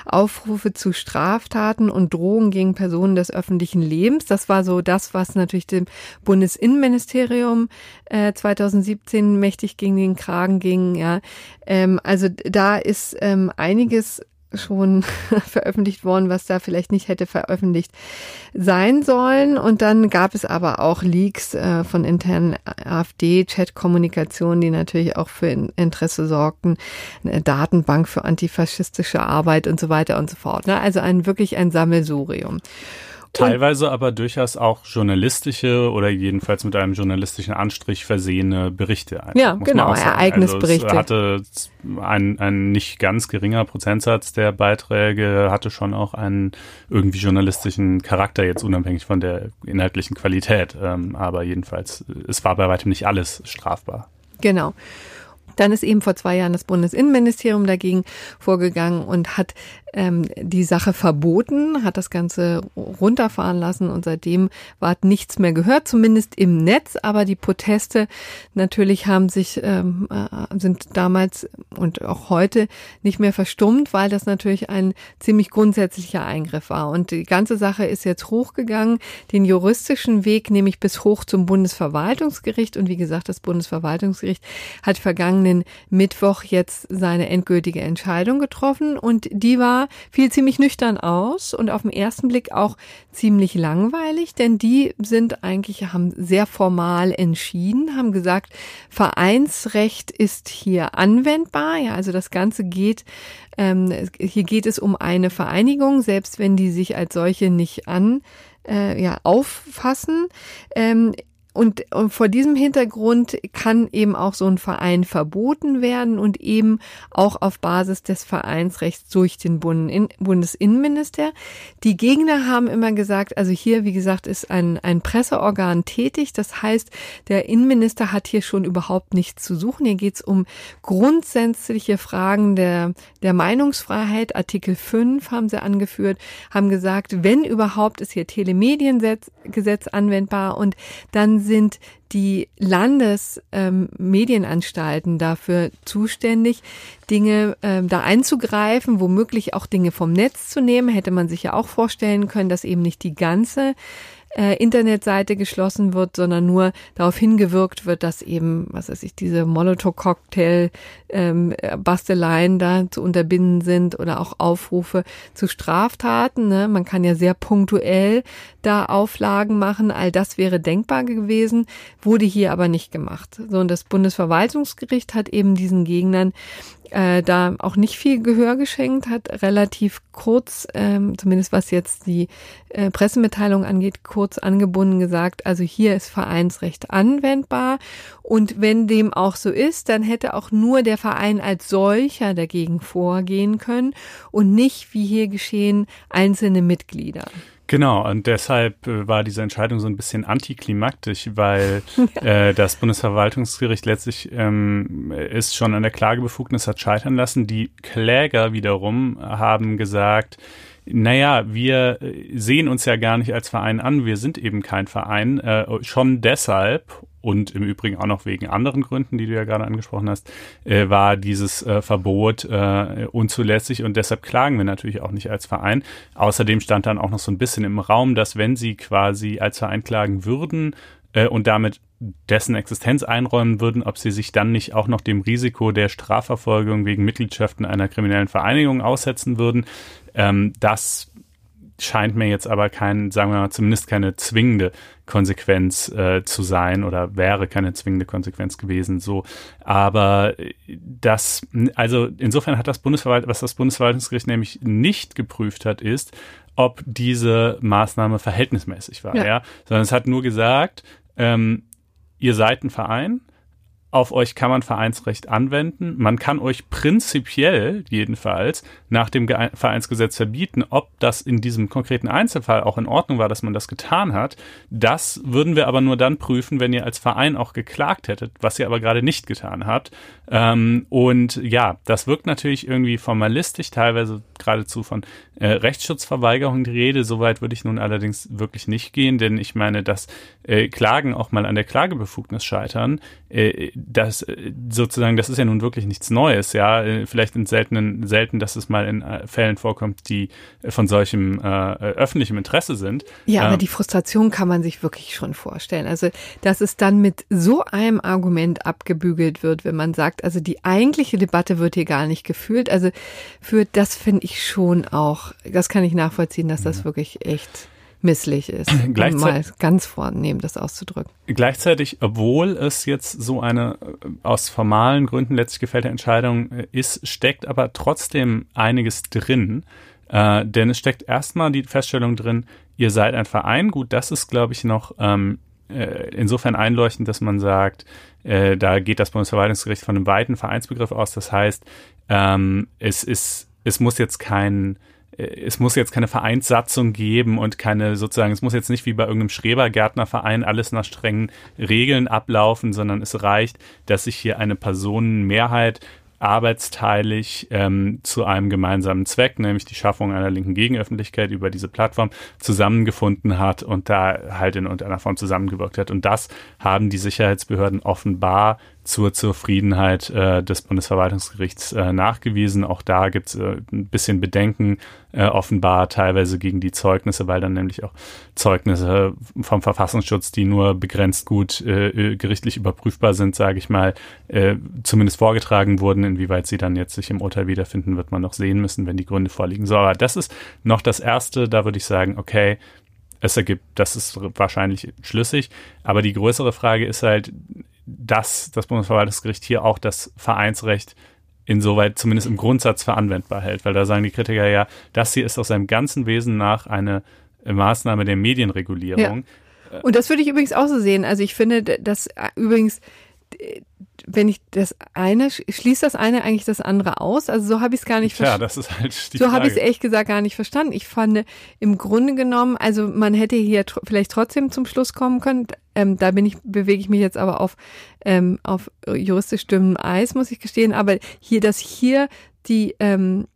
Speaker 3: Aufrufe zu Straftaten und Drohungen gegen Personen des öffentlichen Lebens. Das war so das, was natürlich dem Bundesinnenministerium äh, 2017 mächtig gegen den Kragen ging. Ja, ähm, also da ist ähm, einiges schon [LAUGHS] veröffentlicht worden, was da vielleicht nicht hätte veröffentlicht sein sollen. Und dann gab es aber auch Leaks äh, von internen AfD-Chat-Kommunikation, die natürlich auch für Interesse sorgten, eine Datenbank für antifaschistische Arbeit und so weiter und so fort. Ne? Also ein wirklich ein Sammelsurium.
Speaker 2: Teilweise aber durchaus auch journalistische oder jedenfalls mit einem journalistischen Anstrich versehene Berichte.
Speaker 3: Einfach, ja, genau, Ereignisberichte.
Speaker 2: Also hatte ein, ein nicht ganz geringer Prozentsatz der Beiträge hatte schon auch einen irgendwie journalistischen Charakter, jetzt unabhängig von der inhaltlichen Qualität. Ähm, aber jedenfalls, es war bei weitem nicht alles strafbar.
Speaker 3: Genau. Dann ist eben vor zwei Jahren das Bundesinnenministerium dagegen vorgegangen und hat ähm, die Sache verboten, hat das Ganze runterfahren lassen und seitdem war nichts mehr gehört, zumindest im Netz. Aber die Proteste natürlich haben sich, ähm, äh, sind damals und auch heute nicht mehr verstummt, weil das natürlich ein ziemlich grundsätzlicher Eingriff war. Und die ganze Sache ist jetzt hochgegangen, den juristischen Weg nämlich bis hoch zum Bundesverwaltungsgericht. Und wie gesagt, das Bundesverwaltungsgericht hat vergangenen Mittwoch jetzt seine endgültige Entscheidung getroffen und die war fiel ziemlich nüchtern aus und auf den ersten Blick auch ziemlich langweilig, denn die sind eigentlich, haben sehr formal entschieden, haben gesagt, Vereinsrecht ist hier anwendbar. Ja, also das Ganze geht, ähm, hier geht es um eine Vereinigung, selbst wenn die sich als solche nicht an äh, ja, auffassen. Ähm, und, und vor diesem Hintergrund kann eben auch so ein Verein verboten werden und eben auch auf Basis des Vereinsrechts durch den Bundesinnenminister. Die Gegner haben immer gesagt, also hier, wie gesagt, ist ein, ein Presseorgan tätig. Das heißt, der Innenminister hat hier schon überhaupt nichts zu suchen. Hier geht es um grundsätzliche Fragen der, der Meinungsfreiheit. Artikel 5 haben sie angeführt, haben gesagt, wenn überhaupt ist hier Telemediengesetz anwendbar und dann sind die Landesmedienanstalten ähm, dafür zuständig, Dinge ähm, da einzugreifen, womöglich auch Dinge vom Netz zu nehmen. Hätte man sich ja auch vorstellen können, dass eben nicht die ganze äh, Internetseite geschlossen wird, sondern nur darauf hingewirkt wird, dass eben, was weiß ich, diese Molotow-Cocktail ähm, da zu unterbinden sind oder auch Aufrufe zu Straftaten. Ne? Man kann ja sehr punktuell da Auflagen machen. All das wäre denkbar gewesen, wurde hier aber nicht gemacht. So und das Bundesverwaltungsgericht hat eben diesen Gegnern äh, da auch nicht viel Gehör geschenkt, hat relativ kurz, ähm, zumindest was jetzt die äh, Pressemitteilung angeht, kurz angebunden gesagt, also hier ist Vereinsrecht anwendbar und wenn dem auch so ist, dann hätte auch nur der Verein als solcher dagegen vorgehen können und nicht, wie hier geschehen, einzelne Mitglieder.
Speaker 2: Genau, und deshalb äh, war diese Entscheidung so ein bisschen antiklimaktisch, weil [LAUGHS] äh, das Bundesverwaltungsgericht letztlich ähm, ist schon an der Klagebefugnis hat scheitern lassen. Die Kläger wiederum haben gesagt, naja, wir äh, sehen uns ja gar nicht als Verein an, wir sind eben kein Verein, äh, schon deshalb und im Übrigen auch noch wegen anderen Gründen, die du ja gerade angesprochen hast, äh, war dieses äh, Verbot äh, unzulässig und deshalb klagen wir natürlich auch nicht als Verein. Außerdem stand dann auch noch so ein bisschen im Raum, dass wenn sie quasi als Verein klagen würden äh, und damit dessen Existenz einräumen würden, ob sie sich dann nicht auch noch dem Risiko der Strafverfolgung wegen Mitgliedschaften einer kriminellen Vereinigung aussetzen würden. Ähm, das scheint mir jetzt aber kein, sagen wir mal, zumindest keine zwingende Konsequenz äh, zu sein oder wäre keine zwingende Konsequenz gewesen. So, aber das, also insofern hat das Bundesverwalt, was das Bundesverwaltungsgericht nämlich nicht geprüft hat, ist, ob diese Maßnahme verhältnismäßig war, ja, ja? sondern es hat nur gesagt, ähm, ihr seid ein Verein, auf euch kann man Vereinsrecht anwenden. Man kann euch prinzipiell jedenfalls nach dem Vereinsgesetz verbieten, ob das in diesem konkreten Einzelfall auch in Ordnung war, dass man das getan hat. Das würden wir aber nur dann prüfen, wenn ihr als Verein auch geklagt hättet, was ihr aber gerade nicht getan habt. Ähm, und ja, das wirkt natürlich irgendwie formalistisch, teilweise geradezu von äh, Rechtsschutzverweigerung die Rede. Soweit würde ich nun allerdings wirklich nicht gehen, denn ich meine, dass äh, Klagen auch mal an der Klagebefugnis scheitern, äh, das äh, sozusagen, das ist ja nun wirklich nichts Neues, ja. Äh, vielleicht in seltenen, selten, dass es mal in äh, Fällen vorkommt, die von solchem öffentlichem Interesse sind.
Speaker 3: Ja, aber ähm, die Frustration kann man sich wirklich schon vorstellen. Also, dass es dann mit so einem Argument abgebügelt wird, wenn man sagt, also die eigentliche Debatte wird hier gar nicht gefühlt. Also für das finde ich schon auch, das kann ich nachvollziehen, dass das wirklich echt misslich ist, um mal ganz vornehm das auszudrücken.
Speaker 2: Gleichzeitig, obwohl es jetzt so eine äh, aus formalen Gründen letztlich gefällte Entscheidung äh, ist, steckt aber trotzdem einiges drin. Äh, denn es steckt erstmal die Feststellung drin, ihr seid ein Verein. Gut, das ist, glaube ich, noch ähm, äh, insofern einleuchtend, dass man sagt, äh, da geht das Bundesverwaltungsgericht von einem weiten Vereinsbegriff aus. Das heißt, ähm, es ist, es muss jetzt kein es muss jetzt keine Vereinssatzung geben und keine sozusagen, es muss jetzt nicht wie bei irgendeinem Schrebergärtnerverein alles nach strengen Regeln ablaufen, sondern es reicht, dass sich hier eine Personenmehrheit arbeitsteilig ähm, zu einem gemeinsamen Zweck, nämlich die Schaffung einer linken Gegenöffentlichkeit über diese Plattform zusammengefunden hat und da halt in irgendeiner Form zusammengewirkt hat. Und das haben die Sicherheitsbehörden offenbar zur Zufriedenheit äh, des Bundesverwaltungsgerichts äh, nachgewiesen. Auch da gibt es äh, ein bisschen Bedenken, äh, offenbar teilweise gegen die Zeugnisse, weil dann nämlich auch Zeugnisse vom Verfassungsschutz, die nur begrenzt gut äh, äh gerichtlich überprüfbar sind, sage ich mal, zumindest vorgetragen wurden. Inwieweit sie dann jetzt sich im Urteil wiederfinden, wird man noch sehen müssen, wenn die Gründe vorliegen. So, aber das ist noch das Erste. Da würde ich sagen, okay, es ergibt, das ist wahrscheinlich schlüssig. Aber die größere Frage ist halt, dass das Bundesverwaltungsgericht hier auch das Vereinsrecht insoweit zumindest im Grundsatz für anwendbar hält, weil da sagen die Kritiker ja, das hier ist aus seinem ganzen Wesen nach eine Maßnahme der Medienregulierung.
Speaker 3: Ja. Und das würde ich übrigens auch so sehen. Also ich finde, dass äh, übrigens wenn ich das eine, schließt das eine eigentlich das andere aus? Also so habe ich es gar nicht
Speaker 2: verstanden. Ja, das ist halt
Speaker 3: die So habe ich es ehrlich gesagt gar nicht verstanden. Ich fand im Grunde genommen, also man hätte hier tr vielleicht trotzdem zum Schluss kommen können. Ähm, da bin ich, bewege ich mich jetzt aber auf, ähm, auf juristisch dünnem Eis, muss ich gestehen. Aber hier, dass hier die, ähm,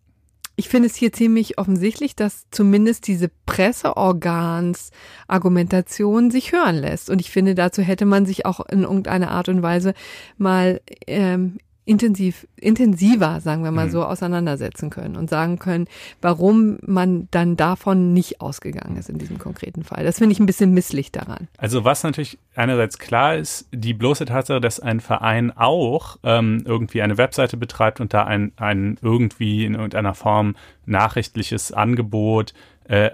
Speaker 3: ich finde es hier ziemlich offensichtlich, dass zumindest diese Presseorgans-Argumentation sich hören lässt. Und ich finde, dazu hätte man sich auch in irgendeiner Art und Weise mal ähm, intensiv, intensiver, sagen wir mal mhm. so, auseinandersetzen können und sagen können, warum man dann davon nicht ausgegangen ist in diesem konkreten Fall. Das finde ich ein bisschen misslich daran.
Speaker 2: Also was natürlich einerseits klar ist, die bloße Tatsache, dass ein Verein auch ähm, irgendwie eine Webseite betreibt und da ein, ein irgendwie in irgendeiner Form nachrichtliches Angebot äh,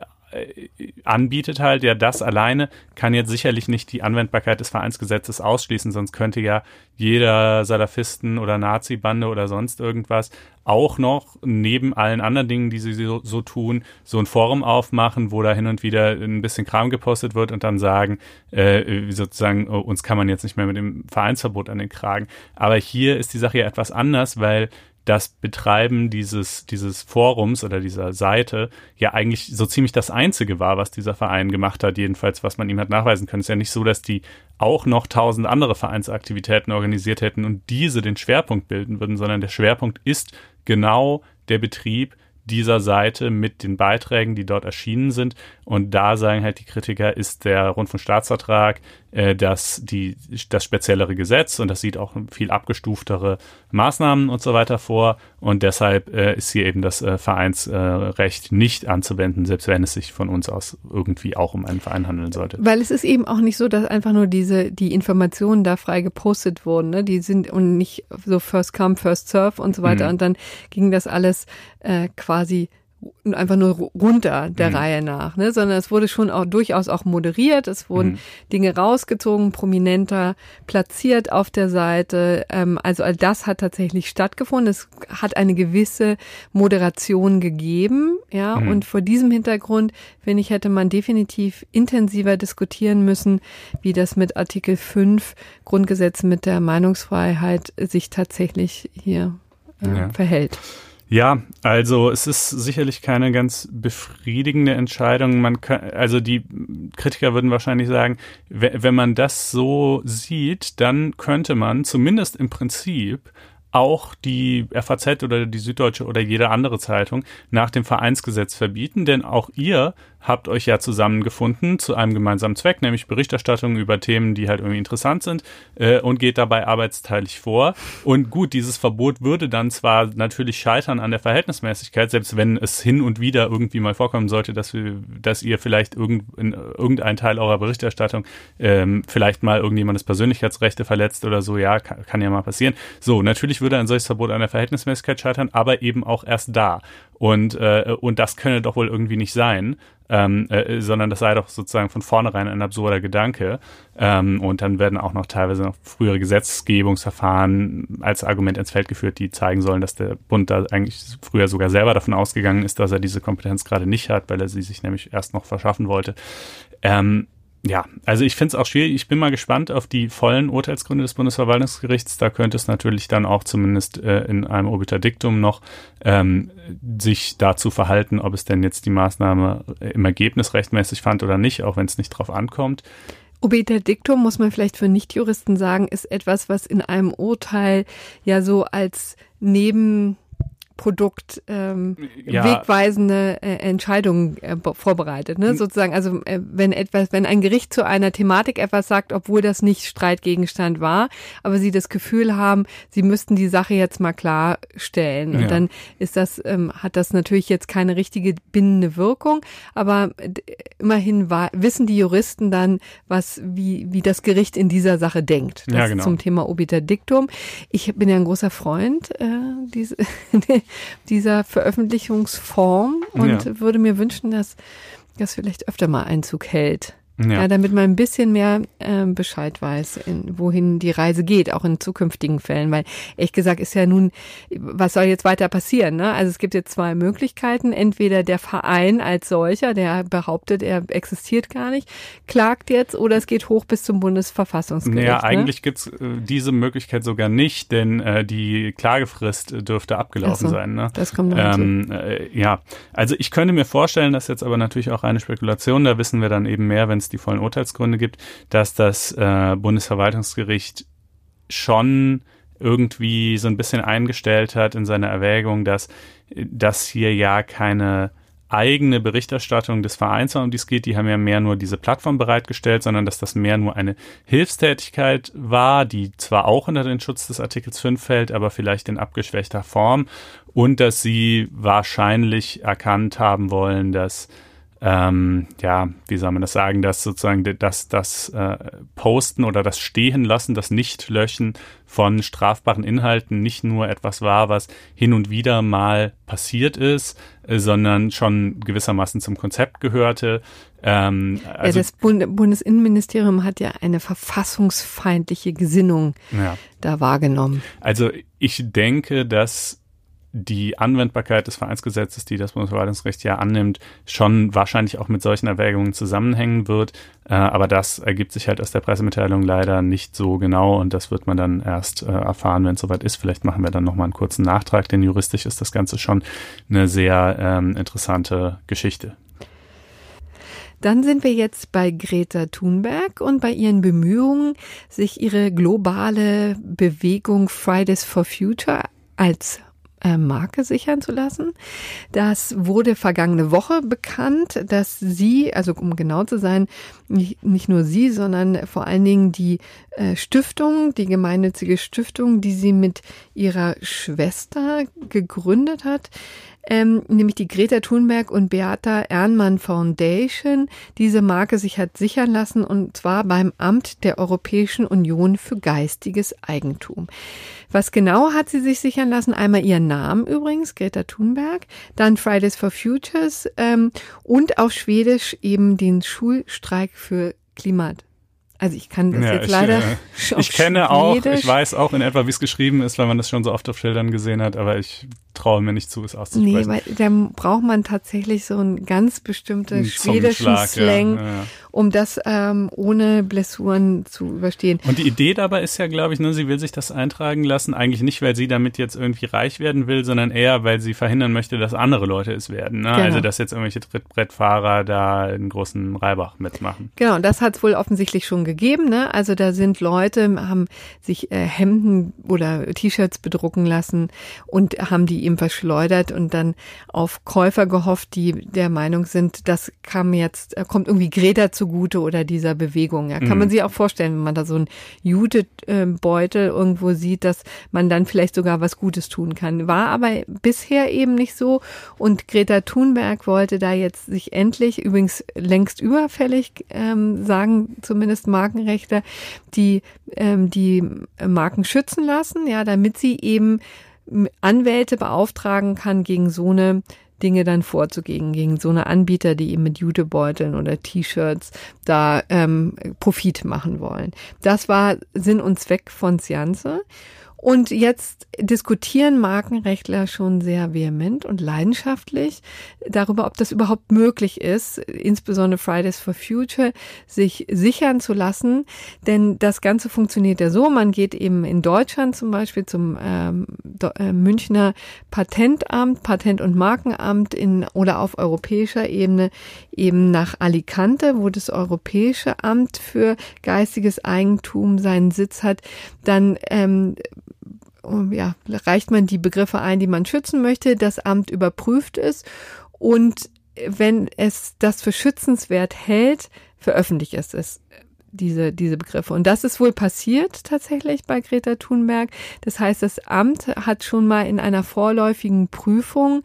Speaker 2: anbietet halt, ja, das alleine kann jetzt sicherlich nicht die Anwendbarkeit des Vereinsgesetzes ausschließen, sonst könnte ja jeder Salafisten oder Nazi-Bande oder sonst irgendwas auch noch neben allen anderen Dingen, die sie so, so, tun, so ein Forum aufmachen, wo da hin und wieder ein bisschen Kram gepostet wird und dann sagen, äh, sozusagen, oh, uns kann man jetzt nicht mehr mit dem Vereinsverbot an den Kragen. Aber hier ist die Sache ja etwas anders, weil das Betreiben dieses, dieses Forums oder dieser Seite ja eigentlich so ziemlich das Einzige war, was dieser Verein gemacht hat, jedenfalls was man ihm hat nachweisen können. Es ist ja nicht so, dass die auch noch tausend andere Vereinsaktivitäten organisiert hätten und diese den Schwerpunkt bilden würden, sondern der Schwerpunkt ist genau der Betrieb dieser Seite mit den Beiträgen, die dort erschienen sind. Und da sagen halt die Kritiker, ist der Rundfunkstaatsvertrag äh, das, die, das speziellere Gesetz und das sieht auch viel abgestuftere Maßnahmen und so weiter vor. Und deshalb äh, ist hier eben das äh, Vereinsrecht nicht anzuwenden, selbst wenn es sich von uns aus irgendwie auch um einen Verein handeln sollte.
Speaker 3: Weil es ist eben auch nicht so, dass einfach nur diese, die Informationen da frei gepostet wurden. Ne? Die sind und nicht so first come, first serve und so weiter. Mhm. Und dann ging das alles äh, quasi einfach nur runter der mhm. Reihe nach, ne? sondern es wurde schon auch durchaus auch moderiert, es wurden mhm. Dinge rausgezogen, prominenter platziert auf der Seite. Ähm, also all das hat tatsächlich stattgefunden. Es hat eine gewisse Moderation gegeben, ja. Mhm. Und vor diesem Hintergrund finde ich hätte man definitiv intensiver diskutieren müssen, wie das mit Artikel 5 Grundgesetz mit der Meinungsfreiheit sich tatsächlich hier äh, ja. verhält.
Speaker 2: Ja, also es ist sicherlich keine ganz befriedigende Entscheidung. Man kann, also die Kritiker würden wahrscheinlich sagen, wenn man das so sieht, dann könnte man zumindest im Prinzip auch die FAZ oder die Süddeutsche oder jede andere Zeitung nach dem Vereinsgesetz verbieten, denn auch ihr habt euch ja zusammengefunden zu einem gemeinsamen Zweck, nämlich Berichterstattung über Themen, die halt irgendwie interessant sind äh, und geht dabei arbeitsteilig vor. Und gut, dieses Verbot würde dann zwar natürlich scheitern an der Verhältnismäßigkeit, selbst wenn es hin und wieder irgendwie mal vorkommen sollte, dass, wir, dass ihr vielleicht irgend, in irgendein Teil eurer Berichterstattung ähm, vielleicht mal irgendjemandes Persönlichkeitsrechte verletzt oder so, ja, kann, kann ja mal passieren. So, natürlich würde ein solches Verbot an der Verhältnismäßigkeit scheitern, aber eben auch erst da. Und, äh, und das könne doch wohl irgendwie nicht sein, ähm, äh, sondern das sei doch sozusagen von vornherein ein absurder Gedanke. Ähm, und dann werden auch noch teilweise noch frühere Gesetzgebungsverfahren als Argument ins Feld geführt, die zeigen sollen, dass der Bund da eigentlich früher sogar selber davon ausgegangen ist, dass er diese Kompetenz gerade nicht hat, weil er sie sich nämlich erst noch verschaffen wollte. Ähm, ja, also ich finde es auch schwierig. Ich bin mal gespannt auf die vollen Urteilsgründe des Bundesverwaltungsgerichts. Da könnte es natürlich dann auch zumindest äh, in einem Obiter Dictum noch ähm, sich dazu verhalten, ob es denn jetzt die Maßnahme im Ergebnis rechtmäßig fand oder nicht, auch wenn es nicht drauf ankommt.
Speaker 3: Obiter Dictum, muss man vielleicht für Nichtjuristen sagen, ist etwas, was in einem Urteil ja so als Neben Produkt ähm, ja. wegweisende äh, Entscheidungen äh, vorbereitet. Ne? Hm. Sozusagen, also äh, wenn etwas, wenn ein Gericht zu einer Thematik etwas sagt, obwohl das nicht Streitgegenstand war, aber sie das Gefühl haben, sie müssten die Sache jetzt mal klarstellen. Und ja. dann ist das, ähm, hat das natürlich jetzt keine richtige bindende Wirkung, aber immerhin war, wissen die Juristen dann, was, wie, wie das Gericht in dieser Sache denkt. Das ja, genau. zum Thema Obiter Dictum. Ich bin ja ein großer Freund äh, diese, [LAUGHS] dieser Veröffentlichungsform und ja. würde mir wünschen, dass das vielleicht öfter mal Einzug hält. Ja. ja. damit man ein bisschen mehr äh, Bescheid weiß, in, wohin die Reise geht, auch in zukünftigen Fällen. Weil ehrlich gesagt ist ja nun, was soll jetzt weiter passieren? Ne? Also es gibt jetzt zwei Möglichkeiten. Entweder der Verein als solcher, der behauptet, er existiert gar nicht, klagt jetzt, oder es geht hoch bis zum Bundesverfassungsgericht.
Speaker 2: Naja, ne? eigentlich gibt's äh, diese Möglichkeit sogar nicht, denn äh, die Klagefrist dürfte abgelaufen so, sein. Ne?
Speaker 3: Das kommt noch ähm,
Speaker 2: äh, Ja, also ich könnte mir vorstellen, dass jetzt aber natürlich auch eine Spekulation, da wissen wir dann eben mehr, wenn es die vollen Urteilsgründe gibt, dass das äh, Bundesverwaltungsgericht schon irgendwie so ein bisschen eingestellt hat in seiner Erwägung, dass das hier ja keine eigene Berichterstattung des Vereins, um die es geht, die haben ja mehr nur diese Plattform bereitgestellt, sondern dass das mehr nur eine Hilfstätigkeit war, die zwar auch unter den Schutz des Artikels 5 fällt, aber vielleicht in abgeschwächter Form. Und dass sie wahrscheinlich erkannt haben wollen, dass ähm, ja, wie soll man das sagen, dass sozusagen das, das äh, Posten oder das Stehenlassen, das Nichtlöschen von strafbaren Inhalten nicht nur etwas war, was hin und wieder mal passiert ist, äh, sondern schon gewissermaßen zum Konzept gehörte.
Speaker 3: Ähm, also ja, das Bund Bundesinnenministerium hat ja eine verfassungsfeindliche Gesinnung ja. da wahrgenommen.
Speaker 2: Also ich denke, dass die Anwendbarkeit des Vereinsgesetzes, die das Bundesverwaltungsgericht ja annimmt, schon wahrscheinlich auch mit solchen Erwägungen zusammenhängen wird. Äh, aber das ergibt sich halt aus der Pressemitteilung leider nicht so genau und das wird man dann erst äh, erfahren, wenn es soweit ist. Vielleicht machen wir dann nochmal einen kurzen Nachtrag, denn juristisch ist das Ganze schon eine sehr ähm, interessante Geschichte.
Speaker 3: Dann sind wir jetzt bei Greta Thunberg und bei ihren Bemühungen, sich ihre globale Bewegung Fridays for Future als Marke sichern zu lassen. Das wurde vergangene Woche bekannt, dass sie, also um genau zu sein, nicht, nicht nur sie, sondern vor allen Dingen die äh, Stiftung, die gemeinnützige Stiftung, die sie mit ihrer Schwester gegründet hat, ähm, nämlich die Greta Thunberg und Beata Ernmann Foundation, diese Marke sich hat sichern lassen und zwar beim Amt der Europäischen Union für geistiges Eigentum. Was genau hat sie sich sichern lassen? Einmal ihren Namen übrigens, Greta Thunberg, dann Fridays for Futures ähm, und auf Schwedisch eben den Schulstreik für Klimat. Also ich kann das ja, jetzt
Speaker 2: ich,
Speaker 3: leider.
Speaker 2: Äh, [LAUGHS] ich kenne Schwedisch. auch, ich weiß auch in etwa, wie es geschrieben ist, weil man das schon so oft auf Schildern gesehen hat, aber ich traue mir nicht zu, es auszusprechen. Nee, weil
Speaker 3: da braucht man tatsächlich so einen ganz bestimmten schwedischen Slang, ja, ja. um das ähm, ohne Blessuren zu überstehen.
Speaker 2: Und die Idee dabei ist ja, glaube ich, ne, sie will sich das eintragen lassen, eigentlich nicht, weil sie damit jetzt irgendwie reich werden will, sondern eher, weil sie verhindern möchte, dass andere Leute es werden. Ne? Genau. Also, dass jetzt irgendwelche Trittbrettfahrer da einen großen Reibach mitmachen.
Speaker 3: Genau, und das hat es wohl offensichtlich schon gegeben. Ne? Also da sind Leute, haben sich äh, Hemden oder T-Shirts bedrucken lassen und haben die ihm verschleudert und dann auf Käufer gehofft, die der Meinung sind, das kam jetzt, äh, kommt irgendwie Greta zugute oder dieser Bewegung. Ja, kann mhm. man sich auch vorstellen, wenn man da so einen Jutebeutel irgendwo sieht, dass man dann vielleicht sogar was Gutes tun kann. War aber bisher eben nicht so und Greta Thunberg wollte da jetzt sich endlich, übrigens längst überfällig, ähm, sagen zumindest Markenrechte, die ähm, die Marken schützen lassen, ja, damit sie eben Anwälte beauftragen kann, gegen so eine Dinge dann vorzugehen, gegen so eine Anbieter, die eben mit Jutebeuteln oder T-Shirts da ähm, Profit machen wollen. Das war Sinn und Zweck von Sianze. Und jetzt diskutieren Markenrechtler schon sehr vehement und leidenschaftlich darüber, ob das überhaupt möglich ist, insbesondere Fridays for Future, sich sichern zu lassen. Denn das Ganze funktioniert ja so, man geht eben in Deutschland zum Beispiel zum ähm, äh, Münchner Patentamt, Patent- und Markenamt in, oder auf europäischer Ebene eben nach Alicante, wo das Europäische Amt für geistiges Eigentum seinen Sitz hat. Dann ähm, ja, reicht man die Begriffe ein, die man schützen möchte. Das Amt überprüft es und wenn es das für schützenswert hält, veröffentlicht es es diese, diese Begriffe. Und das ist wohl passiert tatsächlich bei Greta Thunberg. Das heißt, das Amt hat schon mal in einer vorläufigen Prüfung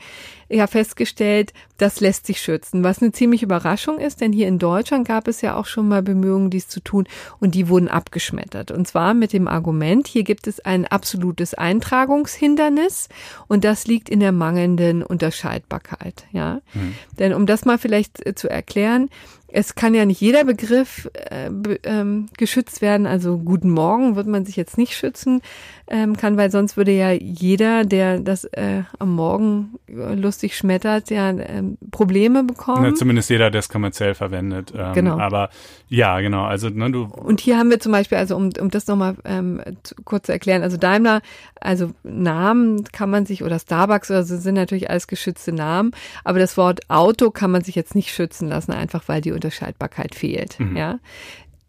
Speaker 3: ja festgestellt, das lässt sich schützen, was eine ziemliche Überraschung ist, denn hier in Deutschland gab es ja auch schon mal Bemühungen, dies zu tun und die wurden abgeschmettert. Und zwar mit dem Argument, hier gibt es ein absolutes Eintragungshindernis und das liegt in der mangelnden Unterscheidbarkeit, ja. Mhm. Denn um das mal vielleicht äh, zu erklären, es kann ja nicht jeder Begriff äh, ähm, geschützt werden. Also guten Morgen wird man sich jetzt nicht schützen ähm, kann, weil sonst würde ja jeder, der das äh, am Morgen lustig schmettert, ja ähm, Probleme bekommen.
Speaker 2: Ja, zumindest jeder, der es kommerziell verwendet. Ähm, genau. Aber ja, genau. Also ne, du.
Speaker 3: Und hier haben wir zum Beispiel, also um, um das nochmal ähm, kurz zu erklären, also Daimler, also Namen kann man sich oder Starbucks oder so sind natürlich alles geschützte Namen, aber das Wort Auto kann man sich jetzt nicht schützen lassen, einfach weil die Unterscheidbarkeit fehlt. Mhm. Ja,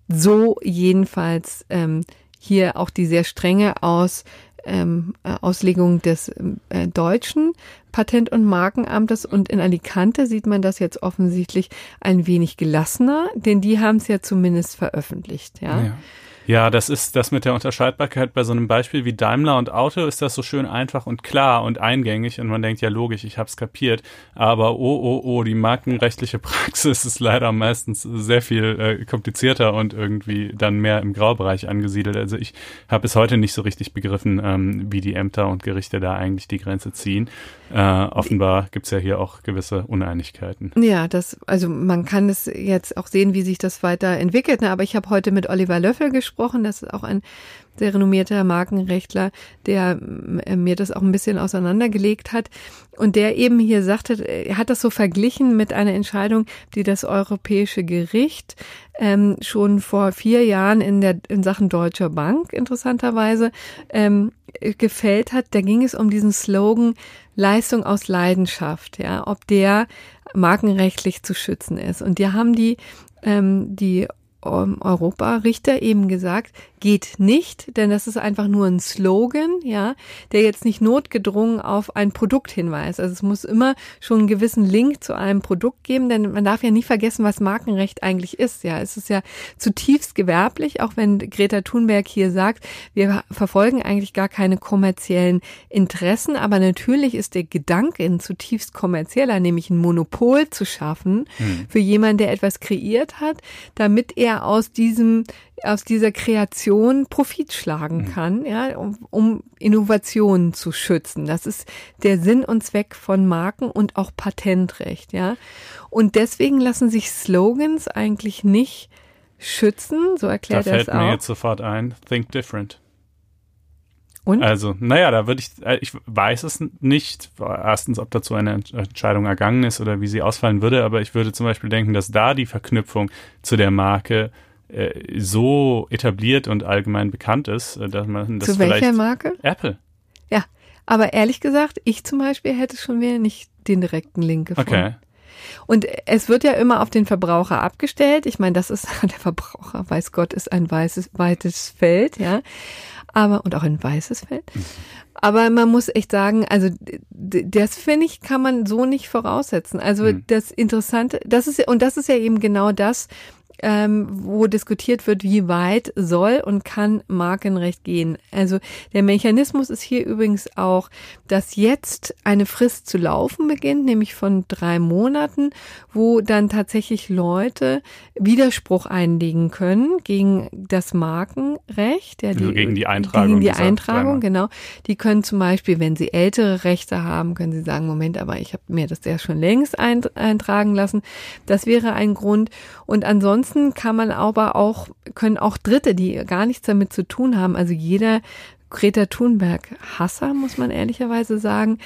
Speaker 3: so jedenfalls. Ähm, hier auch die sehr strenge Aus, ähm, äh, Auslegung des äh, deutschen Patent- und Markenamtes und in Alicante sieht man das jetzt offensichtlich ein wenig gelassener, denn die haben es ja zumindest veröffentlicht, ja. ja.
Speaker 2: Ja, das ist das mit der Unterscheidbarkeit bei so einem Beispiel wie Daimler und Auto ist das so schön einfach und klar und eingängig und man denkt ja logisch, ich hab's kapiert, aber oh oh oh, die markenrechtliche [LAUGHS] Praxis ist leider meistens sehr viel äh, komplizierter und irgendwie dann mehr im Graubereich angesiedelt. Also ich habe bis heute nicht so richtig begriffen, ähm, wie die Ämter und Gerichte da eigentlich die Grenze ziehen. Äh, offenbar gibt's ja hier auch gewisse Uneinigkeiten.
Speaker 3: Ja, das also man kann es jetzt auch sehen, wie sich das weiterentwickelt, ne? aber ich habe heute mit Oliver Löffel gesprochen. Das ist auch ein sehr renommierter Markenrechtler, der äh, mir das auch ein bisschen auseinandergelegt hat und der eben hier sagte, er hat das so verglichen mit einer Entscheidung, die das Europäische Gericht ähm, schon vor vier Jahren in der in Sachen Deutscher Bank interessanterweise ähm, gefällt hat. Da ging es um diesen Slogan Leistung aus Leidenschaft, ja, ob der markenrechtlich zu schützen ist. Und die haben die ähm, die Europa-Richter eben gesagt, geht nicht, denn das ist einfach nur ein Slogan, ja, der jetzt nicht notgedrungen auf ein Produkt hinweist. Also es muss immer schon einen gewissen Link zu einem Produkt geben, denn man darf ja nie vergessen, was Markenrecht eigentlich ist. Ja, es ist ja zutiefst gewerblich, auch wenn Greta Thunberg hier sagt, wir verfolgen eigentlich gar keine kommerziellen Interessen, aber natürlich ist der Gedanke ein zutiefst kommerzieller, nämlich ein Monopol zu schaffen mhm. für jemanden, der etwas kreiert hat, damit er aus diesem aus dieser Kreation Profit schlagen mhm. kann, ja, um, um Innovationen zu schützen. Das ist der Sinn und Zweck von Marken und auch Patentrecht, ja. Und deswegen lassen sich Slogans eigentlich nicht schützen, so erklärt er es auch. Da
Speaker 2: fällt mir jetzt sofort ein, think different. Und? Also, naja, da würde ich, äh, ich weiß es nicht, erstens, ob dazu eine Entscheidung ergangen ist oder wie sie ausfallen würde, aber ich würde zum Beispiel denken, dass da die Verknüpfung zu der Marke äh, so etabliert und allgemein bekannt ist, äh, dass man das
Speaker 3: Zu welcher Marke?
Speaker 2: Apple.
Speaker 3: Ja, aber ehrlich gesagt, ich zum Beispiel hätte schon wieder nicht den direkten Link gefunden. Okay. Und es wird ja immer auf den Verbraucher abgestellt. Ich meine, das ist [LAUGHS] der Verbraucher, weiß Gott, ist ein weißes, weites Feld, ja. Aber, und auch ein weißes Feld. Aber man muss echt sagen, also das finde ich, kann man so nicht voraussetzen. Also mhm. das Interessante, das ist und das ist ja eben genau das, ähm, wo diskutiert wird, wie weit soll und kann Markenrecht gehen. Also der Mechanismus ist hier übrigens auch, dass jetzt eine Frist zu laufen beginnt, nämlich von drei Monaten, wo dann tatsächlich Leute Widerspruch einlegen können gegen das Markenrecht,
Speaker 2: ja, die, also gegen die Eintragung.
Speaker 3: Gegen die Eintragung, genau. Die können zum Beispiel, wenn sie ältere Rechte haben, können sie sagen, Moment, aber ich habe mir das ja schon längst eintragen lassen. Das wäre ein Grund. Und ansonsten kann man aber auch, können auch Dritte, die gar nichts damit zu tun haben, also jeder Greta Thunberg Hasser, muss man ehrlicherweise sagen,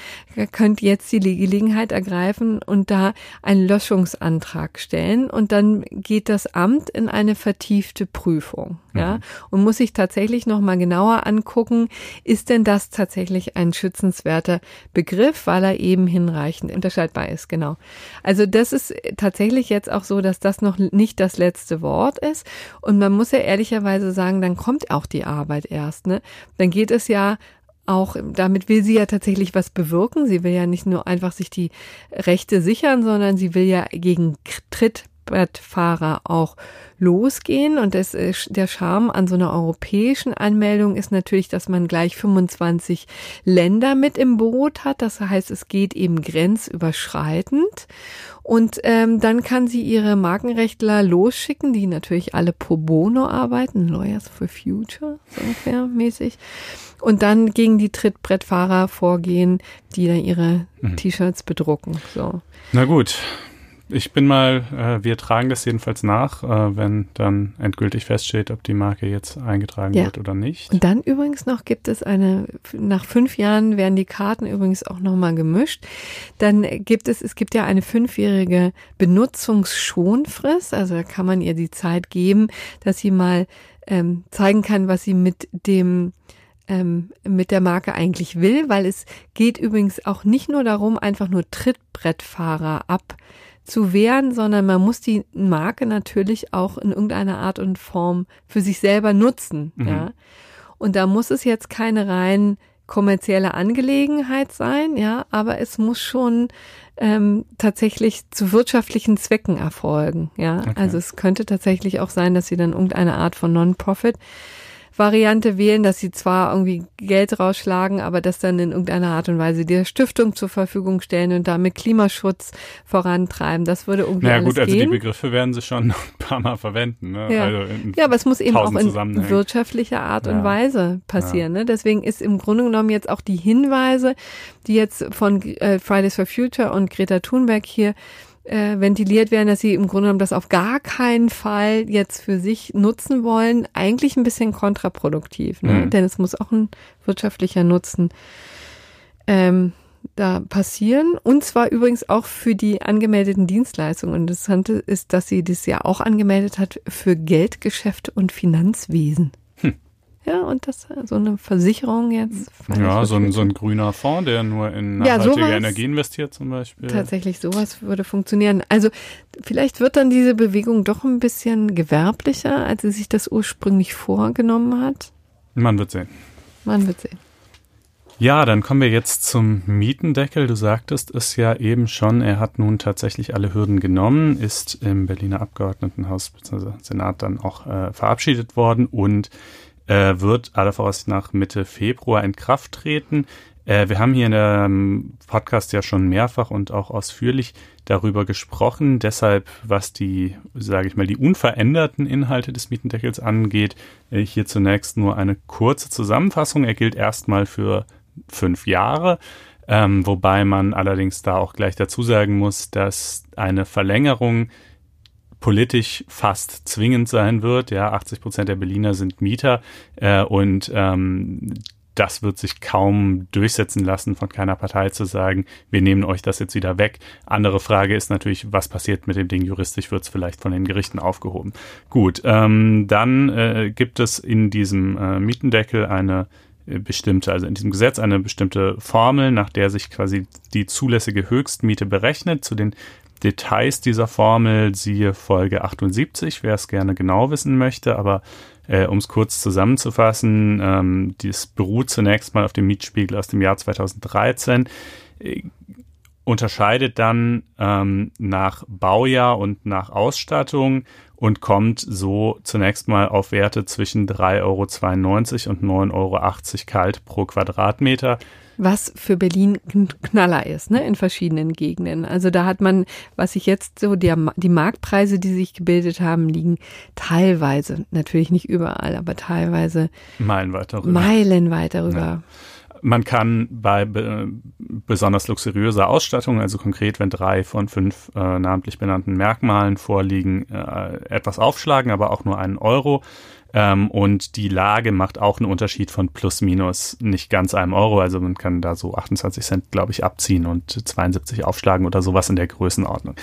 Speaker 3: könnt jetzt die Gelegenheit ergreifen und da einen Löschungsantrag stellen und dann geht das Amt in eine vertiefte Prüfung, ja, mhm. und muss sich tatsächlich nochmal genauer angucken, ist denn das tatsächlich ein schützenswerter Begriff, weil er eben hinreichend unterscheidbar ist, genau. Also das ist tatsächlich jetzt auch so, dass das noch nicht das letzte Wort ist und man muss ja ehrlicherweise sagen, dann kommt auch die Arbeit erst, ne? Dann geht es ja auch, damit will sie ja tatsächlich was bewirken. Sie will ja nicht nur einfach sich die Rechte sichern, sondern sie will ja gegen Trittbrettfahrer auch losgehen. Und das, der Charme an so einer europäischen Anmeldung ist natürlich, dass man gleich 25 Länder mit im Boot hat. Das heißt, es geht eben grenzüberschreitend. Und ähm, dann kann sie ihre Markenrechtler losschicken, die natürlich alle pro bono arbeiten, Lawyers for Future, so ungefähr mäßig. Und dann gegen die Trittbrettfahrer vorgehen, die dann ihre mhm. T-Shirts bedrucken. So.
Speaker 2: Na gut, ich bin mal, äh, wir tragen das jedenfalls nach, äh, wenn dann endgültig feststeht, ob die Marke jetzt eingetragen ja. wird oder nicht.
Speaker 3: Und dann übrigens noch gibt es eine, nach fünf Jahren werden die Karten übrigens auch nochmal gemischt. Dann gibt es, es gibt ja eine fünfjährige Benutzungsschonfrist, also da kann man ihr die Zeit geben, dass sie mal ähm, zeigen kann, was sie mit dem ähm, mit der Marke eigentlich will, weil es geht übrigens auch nicht nur darum, einfach nur Trittbrettfahrer ab zu wehren, sondern man muss die Marke natürlich auch in irgendeiner Art und Form für sich selber nutzen, mhm. ja. Und da muss es jetzt keine rein kommerzielle Angelegenheit sein, ja, aber es muss schon ähm, tatsächlich zu wirtschaftlichen Zwecken erfolgen, ja. Okay. Also es könnte tatsächlich auch sein, dass sie dann irgendeine Art von Non-Profit Variante wählen, dass sie zwar irgendwie Geld rausschlagen, aber das dann in irgendeiner Art und Weise der Stiftung zur Verfügung stellen und damit Klimaschutz vorantreiben. Das würde irgendwie naja, alles gut, also
Speaker 2: die Begriffe werden sie schon [LAUGHS] ein paar Mal verwenden. Ne?
Speaker 3: Ja.
Speaker 2: Also
Speaker 3: ja, aber es muss eben auch in wirtschaftlicher Art ja. und Weise passieren. Ja. Ne? Deswegen ist im Grunde genommen jetzt auch die Hinweise, die jetzt von äh, Fridays for Future und Greta Thunberg hier äh, ventiliert werden, dass sie im Grunde genommen das auf gar keinen Fall jetzt für sich nutzen wollen, eigentlich ein bisschen kontraproduktiv, ne? Mhm. denn es muss auch ein wirtschaftlicher Nutzen ähm, da passieren. Und zwar übrigens auch für die angemeldeten Dienstleistungen. Und das Interessante ist, dass sie das ja auch angemeldet hat für Geldgeschäfte und Finanzwesen. Ja, und das so eine Versicherung jetzt.
Speaker 2: Ja, so ein, so ein grüner Fonds, der nur in nachhaltige ja, Energie investiert zum Beispiel.
Speaker 3: Tatsächlich, sowas würde funktionieren. Also vielleicht wird dann diese Bewegung doch ein bisschen gewerblicher, als sie sich das ursprünglich vorgenommen hat.
Speaker 2: Man wird sehen.
Speaker 3: Man wird sehen.
Speaker 2: Ja, dann kommen wir jetzt zum Mietendeckel. Du sagtest es ja eben schon, er hat nun tatsächlich alle Hürden genommen, ist im Berliner Abgeordnetenhaus bzw. Senat dann auch äh, verabschiedet worden und äh, wird aller Voraussicht nach Mitte Februar in Kraft treten. Äh, wir haben hier in dem Podcast ja schon mehrfach und auch ausführlich darüber gesprochen. Deshalb, was die, sage ich mal, die unveränderten Inhalte des Mietendeckels angeht, äh, hier zunächst nur eine kurze Zusammenfassung. Er gilt erstmal für fünf Jahre. Ähm, wobei man allerdings da auch gleich dazu sagen muss, dass eine Verlängerung politisch fast zwingend sein wird. Ja, 80 Prozent der Berliner sind Mieter äh, und ähm, das wird sich kaum durchsetzen lassen, von keiner Partei zu sagen, wir nehmen euch das jetzt wieder weg. Andere Frage ist natürlich, was passiert mit dem Ding juristisch, wird es vielleicht von den Gerichten aufgehoben. Gut, ähm, dann äh, gibt es in diesem äh, Mietendeckel eine äh, bestimmte, also in diesem Gesetz eine bestimmte Formel, nach der sich quasi die zulässige Höchstmiete berechnet. Zu den Details dieser Formel siehe Folge 78, wer es gerne genau wissen möchte, aber äh, um es kurz zusammenzufassen, ähm, dies beruht zunächst mal auf dem Mietspiegel aus dem Jahr 2013, äh, unterscheidet dann ähm, nach Baujahr und nach Ausstattung und kommt so zunächst mal auf Werte zwischen 3,92 Euro und 9,80 Euro kalt pro Quadratmeter
Speaker 3: was für Berlin Knaller ist, ne, in verschiedenen Gegenden. Also da hat man, was ich jetzt so, der, die Marktpreise, die sich gebildet haben, liegen teilweise, natürlich nicht überall, aber teilweise
Speaker 2: meilenweit darüber.
Speaker 3: Meilenweit darüber. Ja.
Speaker 2: Man kann bei be besonders luxuriöser Ausstattung, also konkret, wenn drei von fünf äh, namentlich benannten Merkmalen vorliegen, äh, etwas aufschlagen, aber auch nur einen Euro. Ähm, und die Lage macht auch einen Unterschied von plus minus nicht ganz einem Euro. Also man kann da so 28 Cent, glaube ich, abziehen und 72 aufschlagen oder sowas in der Größenordnung.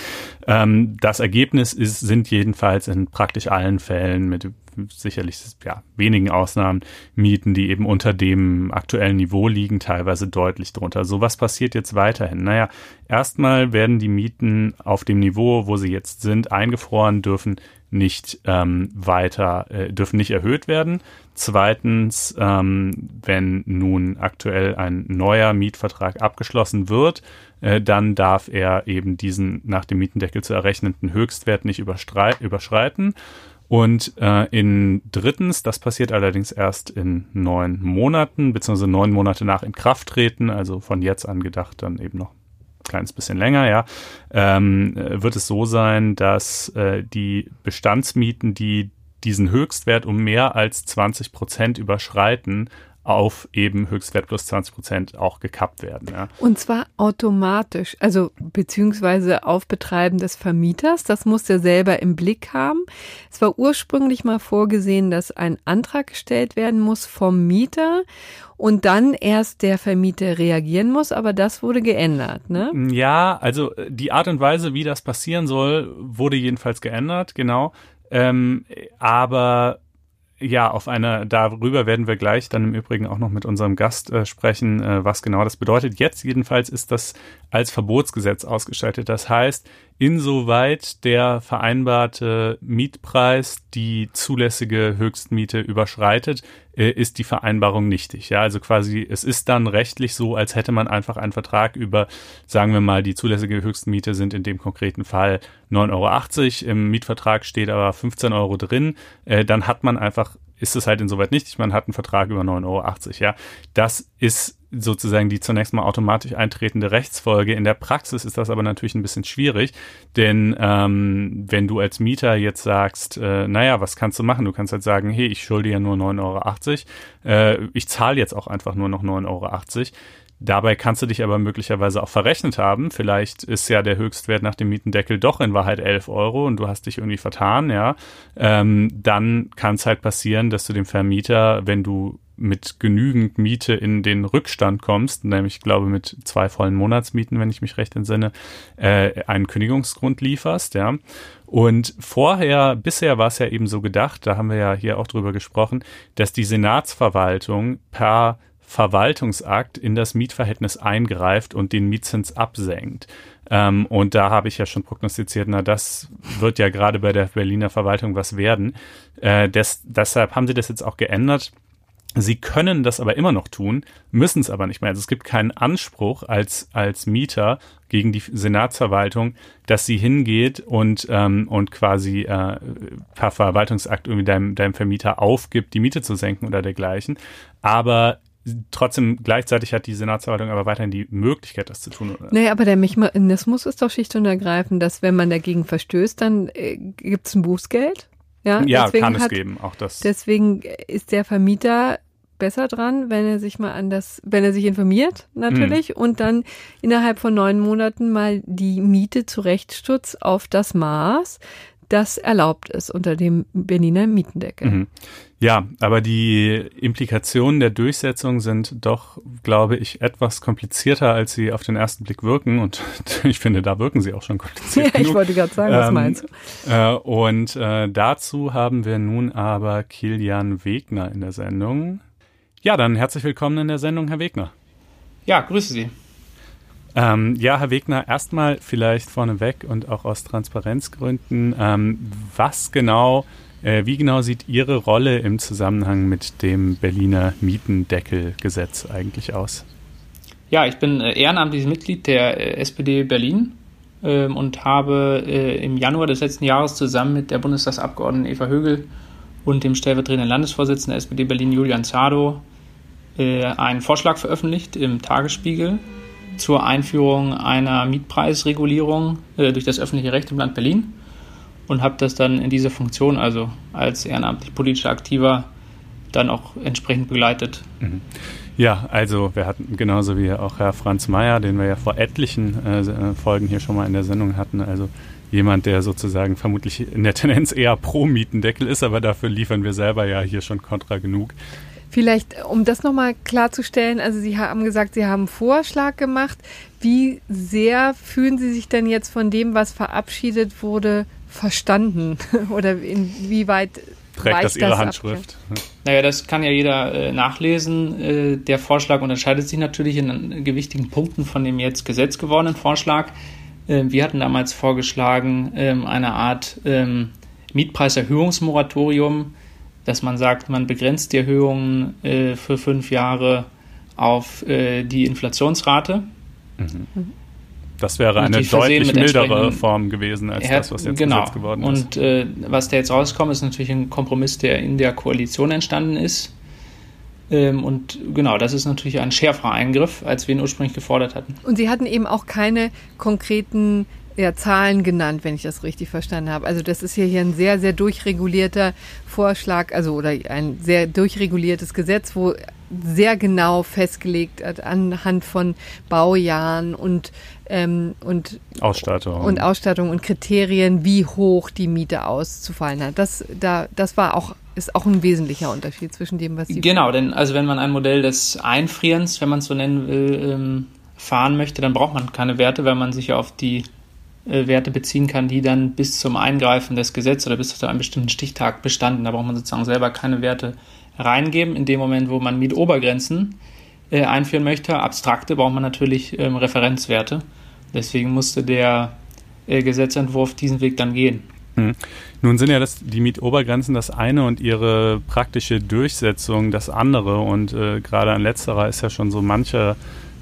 Speaker 2: Ähm, das Ergebnis ist, sind jedenfalls in praktisch allen Fällen mit sicherlich ja, wenigen Ausnahmen Mieten, die eben unter dem aktuellen Niveau liegen, teilweise deutlich drunter. So was passiert jetzt weiterhin? Naja, erstmal werden die Mieten auf dem Niveau, wo sie jetzt sind, eingefroren, dürfen nicht ähm, weiter, äh, dürfen nicht erhöht werden. Zweitens, ähm, wenn nun aktuell ein neuer Mietvertrag abgeschlossen wird, äh, dann darf er eben diesen nach dem Mietendeckel zu errechnenden Höchstwert nicht überschreiten. Und äh, in drittens, das passiert allerdings erst in neun Monaten, beziehungsweise neun Monate nach Inkrafttreten, also von jetzt an gedacht dann eben noch kleines bisschen länger, ja, ähm, wird es so sein, dass äh, die Bestandsmieten, die diesen Höchstwert um mehr als 20 Prozent überschreiten, auf eben Höchstwert plus 20 Prozent auch gekappt werden. Ja.
Speaker 3: Und zwar automatisch, also beziehungsweise auf Betreiben des Vermieters. Das muss der selber im Blick haben. Es war ursprünglich mal vorgesehen, dass ein Antrag gestellt werden muss vom Mieter und dann erst der Vermieter reagieren muss, aber das wurde geändert, ne?
Speaker 2: Ja, also die Art und Weise, wie das passieren soll, wurde jedenfalls geändert, genau. Ähm, aber ja, auf einer, darüber werden wir gleich dann im Übrigen auch noch mit unserem Gast äh, sprechen, äh, was genau das bedeutet. Jetzt jedenfalls ist das als Verbotsgesetz ausgestaltet. Das heißt, insoweit der vereinbarte Mietpreis die zulässige Höchstmiete überschreitet, äh, ist die Vereinbarung nichtig. Ja, also quasi, es ist dann rechtlich so, als hätte man einfach einen Vertrag über, sagen wir mal, die zulässige Höchstmiete sind in dem konkreten Fall 9,80 Euro. Im Mietvertrag steht aber 15 Euro drin. Äh, dann hat man einfach ist es halt insoweit nicht. Man hat einen Vertrag über 9,80 Euro. Ja, das ist sozusagen die zunächst mal automatisch eintretende Rechtsfolge. In der Praxis ist das aber natürlich ein bisschen schwierig, denn ähm, wenn du als Mieter jetzt sagst, äh, naja, was kannst du machen? Du kannst halt sagen, hey, ich schulde ja nur 9,80 Euro, äh, ich zahle jetzt auch einfach nur noch 9,80 Euro. Dabei kannst du dich aber möglicherweise auch verrechnet haben. Vielleicht ist ja der Höchstwert nach dem Mietendeckel doch in Wahrheit 11 Euro und du hast dich irgendwie vertan, ja. Ähm, dann kann es halt passieren, dass du dem Vermieter, wenn du mit genügend Miete in den Rückstand kommst, nämlich glaube mit zwei vollen Monatsmieten, wenn ich mich recht entsinne, äh, einen Kündigungsgrund lieferst, ja. Und vorher, bisher war es ja eben so gedacht, da haben wir ja hier auch drüber gesprochen, dass die Senatsverwaltung per Verwaltungsakt in das Mietverhältnis eingreift und den Mietzins absenkt. Ähm, und da habe ich ja schon prognostiziert, na, das wird ja gerade bei der Berliner Verwaltung was werden. Äh, des, deshalb haben sie das jetzt auch geändert. Sie können das aber immer noch tun, müssen es aber nicht mehr. Also es gibt keinen Anspruch als, als Mieter gegen die Senatsverwaltung, dass sie hingeht und, ähm, und quasi äh, per Verwaltungsakt irgendwie deinem, deinem Vermieter aufgibt, die Miete zu senken oder dergleichen. Aber trotzdem gleichzeitig hat die Senatsverwaltung aber weiterhin die Möglichkeit, das zu tun.
Speaker 3: Oder? Nee, aber der Mechanismus ist doch schlicht und ergreifend, dass wenn man dagegen verstößt, dann äh, gibt es ein Bußgeld. Ja,
Speaker 2: ja kann es geben, auch das.
Speaker 3: Deswegen ist der Vermieter besser dran, wenn er sich mal an das, wenn er sich informiert, natürlich, mhm. und dann innerhalb von neun Monaten mal die Miete zurechtstutzt auf das Maß, das erlaubt ist unter dem Berliner Mietendeckel. Mhm.
Speaker 2: Ja, aber die Implikationen der Durchsetzung sind doch, glaube ich, etwas komplizierter, als sie auf den ersten Blick wirken. Und [LAUGHS] ich finde, da wirken sie auch schon kompliziert.
Speaker 3: Ja, ich wollte gerade sagen, was ähm, meinst
Speaker 2: du? Äh, und äh, dazu haben wir nun aber Kilian Wegner in der Sendung. Ja, dann herzlich willkommen in der Sendung, Herr Wegner.
Speaker 4: Ja, grüße Sie.
Speaker 2: Ähm, ja, Herr Wegner, erstmal vielleicht vorneweg und auch aus Transparenzgründen, ähm, was genau wie genau sieht Ihre Rolle im Zusammenhang mit dem Berliner Mietendeckelgesetz eigentlich aus?
Speaker 4: Ja, ich bin äh, ehrenamtliches Mitglied der äh, SPD Berlin ähm, und habe im Januar des letzten Jahres zusammen mit der Bundestagsabgeordneten Eva Högel und dem stellvertretenden Landesvorsitzenden der SPD Berlin Julian Zado einen Vorschlag veröffentlicht im Tagesspiegel zur Einführung einer Mietpreisregulierung durch das öffentliche Recht im Land Berlin und habe das dann in dieser Funktion, also als ehrenamtlich politischer Aktiver, dann auch entsprechend begleitet. Mhm.
Speaker 2: Ja, also wir hatten genauso wie auch Herr Franz Mayer, den wir ja vor etlichen äh, Folgen hier schon mal in der Sendung hatten, also jemand, der sozusagen vermutlich in der Tendenz eher pro Mietendeckel ist, aber dafür liefern wir selber ja hier schon kontra genug.
Speaker 3: Vielleicht, um das nochmal klarzustellen, also Sie haben gesagt, Sie haben einen Vorschlag gemacht. Wie sehr fühlen Sie sich denn jetzt von dem, was verabschiedet wurde, verstanden? [LAUGHS] Oder inwieweit
Speaker 2: trägt das Ihre das Handschrift?
Speaker 4: Ab? Naja, das kann ja jeder äh, nachlesen. Äh, der Vorschlag unterscheidet sich natürlich in gewichtigen Punkten von dem jetzt Gesetz gewordenen Vorschlag. Äh, wir hatten damals vorgeschlagen, ähm, eine Art ähm, Mietpreiserhöhungsmoratorium, dass man sagt, man begrenzt die Erhöhungen äh, für fünf Jahre auf äh, die Inflationsrate.
Speaker 2: Mhm. Das wäre eine deutlich mildere Form gewesen als das, was jetzt genau. Gesetz geworden
Speaker 4: ist. Und äh, was da jetzt rauskommt, ist natürlich ein Kompromiss, der in der Koalition entstanden ist. Ähm, und genau, das ist natürlich ein schärferer Eingriff, als wir ihn ursprünglich gefordert hatten.
Speaker 3: Und Sie hatten eben auch keine konkreten ja, Zahlen genannt, wenn ich das richtig verstanden habe. Also das ist ja hier ein sehr, sehr durchregulierter Vorschlag, also oder ein sehr durchreguliertes Gesetz, wo sehr genau festgelegt hat anhand von Baujahren und ähm, und
Speaker 2: Ausstattung
Speaker 3: und Ausstattung und Kriterien, wie hoch die Miete auszufallen hat. Das da das war auch ist auch ein wesentlicher Unterschied zwischen dem, was Sie
Speaker 4: genau, denn also wenn man ein Modell des Einfrierens, wenn man es so nennen will, ähm, fahren möchte, dann braucht man keine Werte, weil man sich ja auf die äh, Werte beziehen kann, die dann bis zum Eingreifen des Gesetzes oder bis zu einem bestimmten Stichtag bestanden. Da braucht man sozusagen selber keine Werte reingeben. In dem Moment, wo man Mietobergrenzen äh, einführen möchte, abstrakte, braucht man natürlich ähm, Referenzwerte. Deswegen musste der äh, Gesetzentwurf diesen Weg dann gehen.
Speaker 2: Hm. Nun sind ja das, die Mietobergrenzen das eine und ihre praktische Durchsetzung das andere. Und äh, gerade an letzterer ist ja schon so manche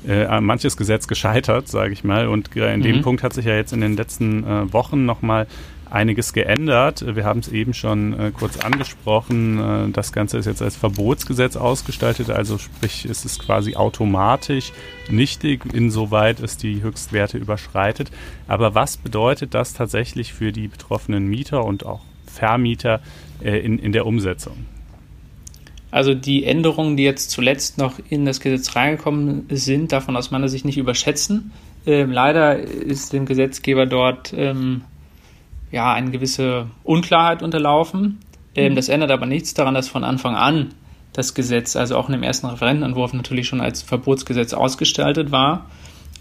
Speaker 2: äh, manches Gesetz gescheitert, sage ich mal. Und in dem mhm. Punkt hat sich ja jetzt in den letzten äh, Wochen nochmal einiges geändert. Wir haben es eben schon äh, kurz angesprochen. Äh, das Ganze ist jetzt als Verbotsgesetz ausgestaltet, also sprich, ist es quasi automatisch nichtig, insoweit es die Höchstwerte überschreitet. Aber was bedeutet das tatsächlich für die betroffenen Mieter und auch Vermieter äh, in, in der Umsetzung?
Speaker 4: Also die Änderungen, die jetzt zuletzt noch in das Gesetz reingekommen sind, man aus meiner Sicht nicht überschätzen. Ähm, leider ist dem Gesetzgeber dort ähm, ja eine gewisse Unklarheit unterlaufen. Ähm, mhm. Das ändert aber nichts daran, dass von Anfang an das Gesetz, also auch in dem ersten Referentenentwurf, natürlich schon als Verbotsgesetz ausgestaltet war.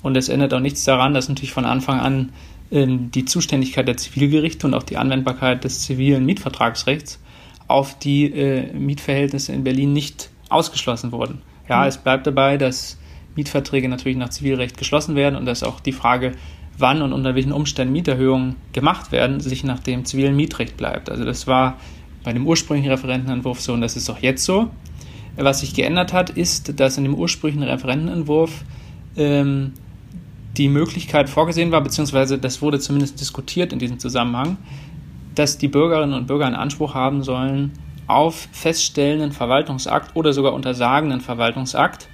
Speaker 4: Und es ändert auch nichts daran, dass natürlich von Anfang an ähm, die Zuständigkeit der Zivilgerichte und auch die Anwendbarkeit des zivilen Mietvertragsrechts auf die äh, Mietverhältnisse in Berlin nicht ausgeschlossen wurden. Ja, mhm. es bleibt dabei, dass Mietverträge natürlich nach Zivilrecht geschlossen werden und dass auch die Frage, wann und unter welchen Umständen Mieterhöhungen gemacht werden, sich nach dem zivilen Mietrecht bleibt. Also das war bei dem ursprünglichen Referentenentwurf so und das ist auch jetzt so. Was sich geändert hat, ist, dass in dem ursprünglichen Referentenentwurf ähm, die Möglichkeit vorgesehen war, beziehungsweise das wurde zumindest diskutiert in diesem Zusammenhang, dass die Bürgerinnen und Bürger einen Anspruch haben sollen auf feststellenden Verwaltungsakt oder sogar untersagenden Verwaltungsakt.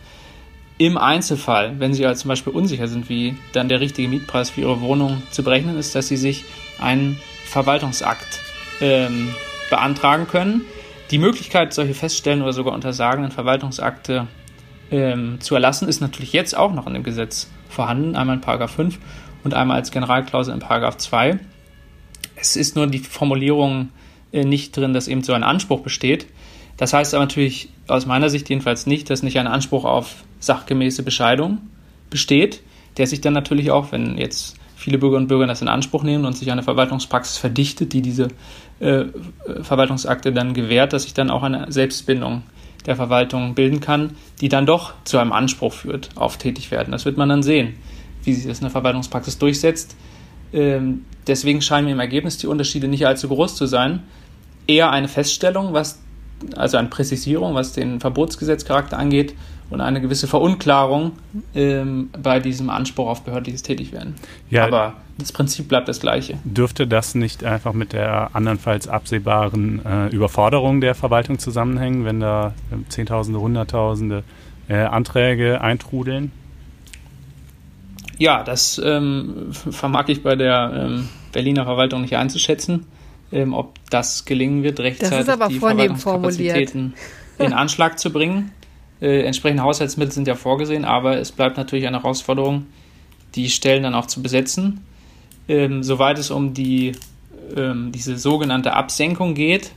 Speaker 4: Im Einzelfall, wenn Sie also zum Beispiel unsicher sind, wie dann der richtige Mietpreis für Ihre Wohnung zu berechnen ist, dass Sie sich einen Verwaltungsakt ähm, beantragen können. Die Möglichkeit, solche feststellenden oder sogar untersagenden Verwaltungsakte ähm, zu erlassen, ist natürlich jetzt auch noch in dem Gesetz vorhanden, einmal in Paragraph 5 und einmal als Generalklausel in Paragraph 2. Es ist nur die Formulierung äh, nicht drin, dass eben so ein Anspruch besteht. Das heißt aber natürlich aus meiner Sicht jedenfalls nicht, dass nicht ein Anspruch auf sachgemäße Bescheidung besteht, der sich dann natürlich auch, wenn jetzt viele Bürgerinnen und Bürger das in Anspruch nehmen und sich eine Verwaltungspraxis verdichtet, die diese äh, Verwaltungsakte dann gewährt, dass sich dann auch eine Selbstbindung der Verwaltung bilden kann, die dann doch zu einem Anspruch führt auf Tätigwerden. Das wird man dann sehen, wie sich das in der Verwaltungspraxis durchsetzt. Ähm, deswegen scheinen mir im Ergebnis die Unterschiede nicht allzu groß zu sein. Eher eine Feststellung, was, also eine Präzisierung, was den Verbotsgesetzcharakter angeht und eine gewisse Verunklarung ähm, bei diesem Anspruch auf behördliches Tätigwerden. Ja, Aber das Prinzip bleibt das gleiche.
Speaker 2: Dürfte das nicht einfach mit der andernfalls absehbaren äh, Überforderung der Verwaltung zusammenhängen, wenn da äh, Zehntausende, Hunderttausende äh, Anträge eintrudeln?
Speaker 4: Ja, das ähm, vermag ich bei der ähm, Berliner Verwaltung nicht einzuschätzen, ähm, ob das gelingen wird, rechtzeitig
Speaker 3: das die Verwaltungskapazitäten
Speaker 4: in [LAUGHS] Anschlag zu bringen. Äh, entsprechende Haushaltsmittel sind ja vorgesehen, aber es bleibt natürlich eine Herausforderung, die Stellen dann auch zu besetzen. Ähm, soweit es um die, ähm, diese sogenannte Absenkung geht,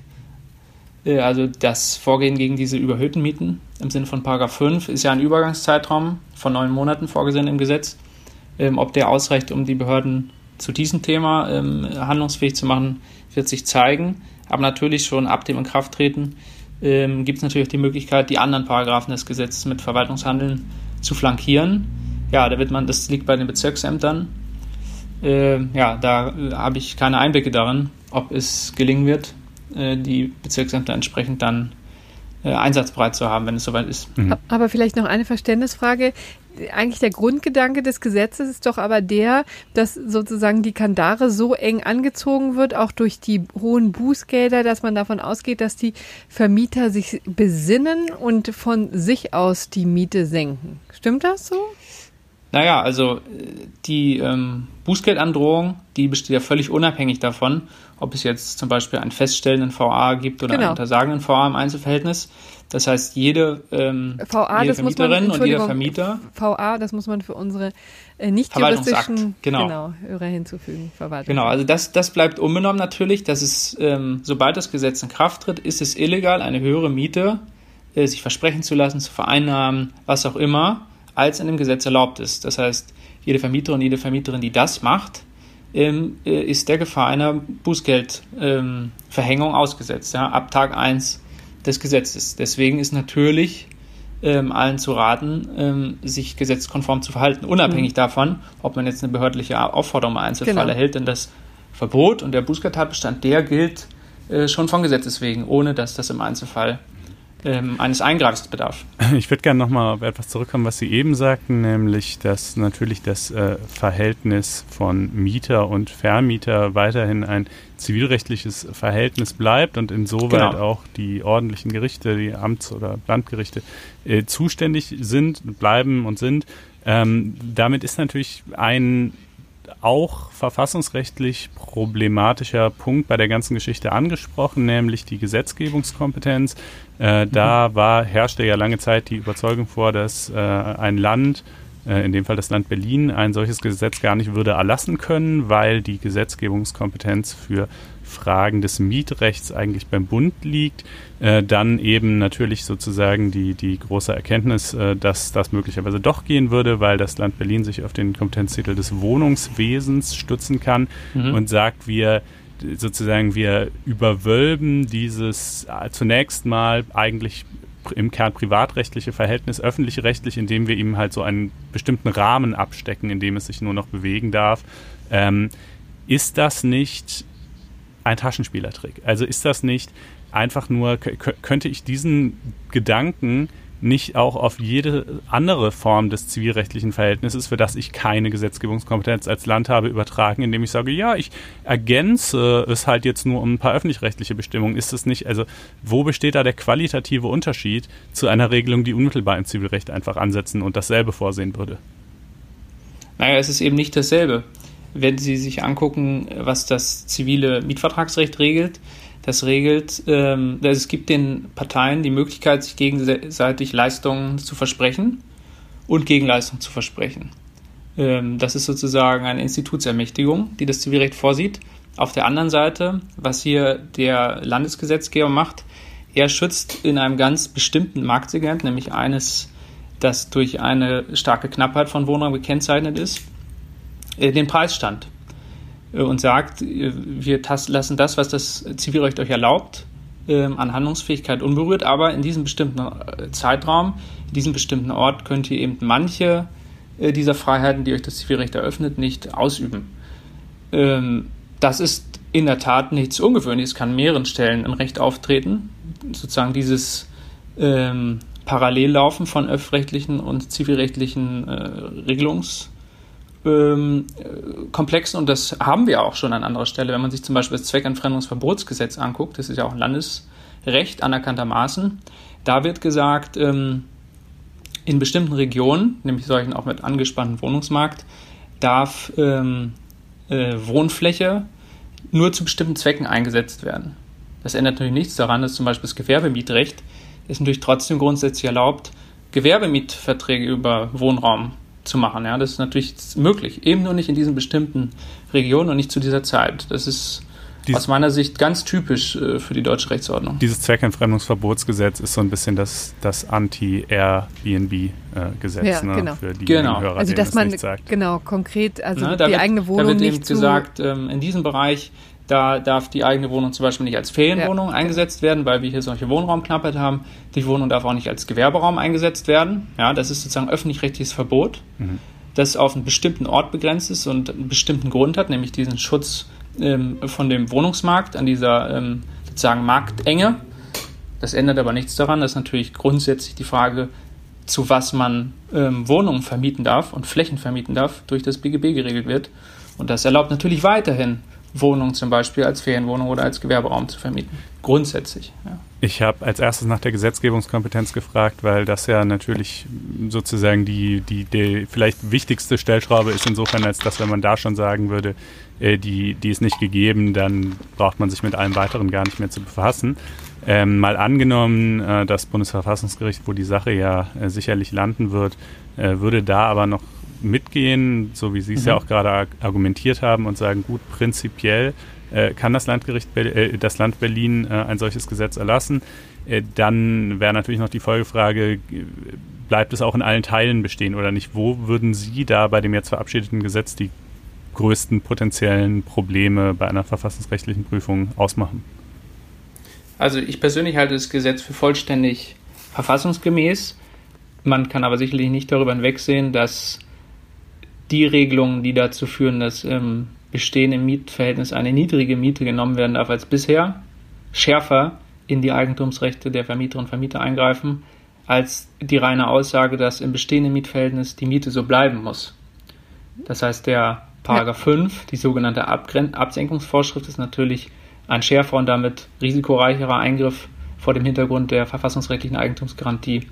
Speaker 4: äh, also das Vorgehen gegen diese überhöhten Mieten im Sinne von Paragraph 5 ist ja ein Übergangszeitraum von neun Monaten vorgesehen im Gesetz. Ähm, ob der ausreicht, um die Behörden zu diesem Thema ähm, handlungsfähig zu machen, wird sich zeigen. Aber natürlich schon ab dem Inkrafttreten ähm, gibt es natürlich auch die Möglichkeit, die anderen Paragraphen des Gesetzes mit Verwaltungshandeln zu flankieren. Ja, da wird man, das liegt bei den Bezirksämtern. Äh, ja, da äh, habe ich keine Einblicke darin, ob es gelingen wird, äh, die Bezirksämter entsprechend dann äh, einsatzbereit zu haben, wenn es soweit ist.
Speaker 3: Mhm. Aber vielleicht noch eine Verständnisfrage. Eigentlich der Grundgedanke des Gesetzes ist doch aber der, dass sozusagen die Kandare so eng angezogen wird, auch durch die hohen Bußgelder, dass man davon ausgeht, dass die Vermieter sich besinnen und von sich aus die Miete senken. Stimmt das so?
Speaker 4: Naja, also die ähm, Bußgeldandrohung, die besteht ja völlig unabhängig davon, ob es jetzt zum Beispiel einen feststellenden VA gibt oder genau. einen untersagenden VA im Einzelverhältnis. Das heißt, jede, ähm,
Speaker 3: VA,
Speaker 4: jede
Speaker 3: Vermieterin
Speaker 4: man, und jeder Vermieter.
Speaker 3: VA, das muss man für unsere äh, nicht juristischen genau. genau, Hörer hinzufügen.
Speaker 4: Genau, also das, das bleibt unbenommen natürlich. Das ist, ähm, sobald das Gesetz in Kraft tritt, ist es illegal, eine höhere Miete äh, sich versprechen zu lassen, zu vereinnahmen, was auch immer, als in dem Gesetz erlaubt ist. Das heißt, jede Vermieterin jede Vermieterin, die das macht, ähm, äh, ist der Gefahr einer Bußgeldverhängung ähm, ausgesetzt, ja, ab Tag 1 des Gesetzes. Deswegen ist natürlich ähm, allen zu raten, ähm, sich gesetzkonform zu verhalten, unabhängig mhm. davon, ob man jetzt eine behördliche Aufforderung im Einzelfall genau. erhält, denn das Verbot und der Bußgeldtatbestand, der gilt äh, schon von Gesetzes wegen, ohne dass das im Einzelfall ähm, eines Eingreifens bedarf. [LAUGHS]
Speaker 2: Ich würde gerne nochmal auf etwas zurückkommen, was Sie eben sagten, nämlich, dass natürlich das äh, Verhältnis von Mieter und Vermieter weiterhin ein zivilrechtliches Verhältnis bleibt und insoweit genau. auch die ordentlichen Gerichte, die Amts- oder Landgerichte äh, zuständig sind, bleiben und sind. Ähm, damit ist natürlich ein auch verfassungsrechtlich problematischer Punkt bei der ganzen Geschichte angesprochen, nämlich die Gesetzgebungskompetenz. Äh, mhm. Da war, herrschte ja lange Zeit die Überzeugung vor, dass äh, ein Land, äh, in dem Fall das Land Berlin, ein solches Gesetz gar nicht würde erlassen können, weil die Gesetzgebungskompetenz für Fragen des Mietrechts eigentlich beim Bund liegt, äh, dann eben natürlich sozusagen die, die große Erkenntnis, äh, dass das möglicherweise doch gehen würde, weil das Land Berlin sich auf den Kompetenztitel des Wohnungswesens stützen kann mhm. und sagt, wir sozusagen, wir überwölben dieses äh, zunächst mal eigentlich im Kern privatrechtliche Verhältnis öffentlich rechtlich, indem wir ihm halt so einen bestimmten Rahmen abstecken, in dem es sich nur noch bewegen darf. Ähm, ist das nicht ein Taschenspielertrick. Also ist das nicht einfach nur, könnte ich diesen Gedanken nicht auch auf jede andere Form des zivilrechtlichen Verhältnisses, für das ich keine Gesetzgebungskompetenz als Land habe, übertragen, indem ich sage, ja, ich ergänze es halt jetzt nur um ein paar öffentlich-rechtliche Bestimmungen. Ist es nicht, also wo besteht da der qualitative Unterschied zu einer Regelung, die unmittelbar im Zivilrecht einfach ansetzen und dasselbe vorsehen würde?
Speaker 4: Naja, es ist eben nicht dasselbe wenn Sie sich angucken, was das zivile Mietvertragsrecht regelt, das regelt, ähm, es gibt den Parteien die Möglichkeit, sich gegenseitig Leistungen zu versprechen und Gegenleistungen zu versprechen. Ähm, das ist sozusagen eine Institutsermächtigung, die das Zivilrecht vorsieht. Auf der anderen Seite, was hier der Landesgesetzgeber macht, er schützt in einem ganz bestimmten Marktsegment, nämlich eines, das durch eine starke Knappheit von Wohnraum gekennzeichnet ist, den Preisstand äh, und sagt, äh, wir lassen das, was das Zivilrecht euch erlaubt, ähm, an Handlungsfähigkeit unberührt, aber in diesem bestimmten Zeitraum, in diesem bestimmten Ort könnt ihr eben manche dieser Freiheiten, die euch das Zivilrecht eröffnet, nicht ausüben. Ähm, das ist in der Tat nichts Ungewöhnliches, kann an mehreren Stellen im Recht auftreten. Sozusagen dieses ähm, Parallellaufen von öffentlichen und zivilrechtlichen äh, Regelungs- ähm, komplexen und das haben wir auch schon an anderer Stelle. Wenn man sich zum Beispiel das Zweckentfremdungsverbotsgesetz anguckt, das ist ja auch ein Landesrecht anerkanntermaßen, da wird gesagt, ähm, in bestimmten Regionen, nämlich solchen auch mit angespanntem Wohnungsmarkt, darf ähm, äh, Wohnfläche nur zu bestimmten Zwecken eingesetzt werden. Das ändert natürlich nichts daran, dass zum Beispiel das Gewerbemietrecht ist natürlich trotzdem grundsätzlich erlaubt, Gewerbemietverträge über Wohnraum zu machen. Ja, das ist natürlich möglich, eben nur nicht in diesen bestimmten Regionen und nicht zu dieser Zeit. Das ist dies, aus meiner Sicht ganz typisch äh, für die deutsche Rechtsordnung.
Speaker 2: Dieses Zweckentfremdungsverbotsgesetz ist so ein bisschen das, das Anti-Airbnb-Gesetz
Speaker 3: ja, ne, genau.
Speaker 2: für die
Speaker 3: genau.
Speaker 2: Hörer,
Speaker 3: also dass man genau konkret also
Speaker 4: Na,
Speaker 3: die
Speaker 4: wird,
Speaker 3: eigene Wohnung
Speaker 4: da wird
Speaker 3: nicht
Speaker 4: eben gesagt, ähm, in diesem Bereich da darf die eigene Wohnung zum Beispiel nicht als Ferienwohnung ja. eingesetzt werden, weil wir hier solche Wohnraumknappheit haben. Die Wohnung darf auch nicht als Gewerberaum eingesetzt werden. Ja, das ist sozusagen öffentlich-rechtliches Verbot, mhm. das auf einen bestimmten Ort begrenzt ist und einen bestimmten Grund hat, nämlich diesen Schutz ähm, von dem Wohnungsmarkt an dieser ähm, sozusagen Marktenge. Das ändert aber nichts daran, dass natürlich grundsätzlich die Frage, zu was man ähm, Wohnungen vermieten darf und Flächen vermieten darf, durch das BGB geregelt wird. Und das erlaubt natürlich weiterhin Wohnungen zum Beispiel als Ferienwohnung oder als Gewerberaum zu vermieten. Grundsätzlich. Ja.
Speaker 2: Ich habe als erstes nach der Gesetzgebungskompetenz gefragt, weil das ja natürlich sozusagen die, die, die vielleicht wichtigste Stellschraube ist insofern, als dass wenn man da schon sagen würde, äh, die, die ist nicht gegeben, dann braucht man sich mit allem weiteren gar nicht mehr zu befassen. Ähm, mal angenommen, äh, das Bundesverfassungsgericht, wo die Sache ja äh, sicherlich landen wird, äh, würde da aber noch mitgehen, so wie Sie es mhm. ja auch gerade argumentiert haben und sagen, gut, prinzipiell äh, kann das Landgericht, äh, das Land Berlin äh, ein solches Gesetz erlassen. Äh, dann wäre natürlich noch die Folgefrage, bleibt es auch in allen Teilen bestehen oder nicht? Wo würden Sie da bei dem jetzt verabschiedeten Gesetz die größten potenziellen Probleme bei einer verfassungsrechtlichen Prüfung ausmachen?
Speaker 4: Also ich persönlich halte das Gesetz für vollständig verfassungsgemäß. Man kann aber sicherlich nicht darüber hinwegsehen, dass die Regelungen, die dazu führen, dass im bestehenden Mietverhältnis eine niedrige Miete genommen werden darf als bisher, schärfer in die Eigentumsrechte der Vermieterinnen und Vermieter eingreifen, als die reine Aussage, dass im bestehenden Mietverhältnis die Miete so bleiben muss. Das heißt, der Paragraph ja. 5, die sogenannte Abgren Absenkungsvorschrift, ist natürlich ein schärfer und damit risikoreicherer Eingriff vor dem Hintergrund der verfassungsrechtlichen Eigentumsgarantie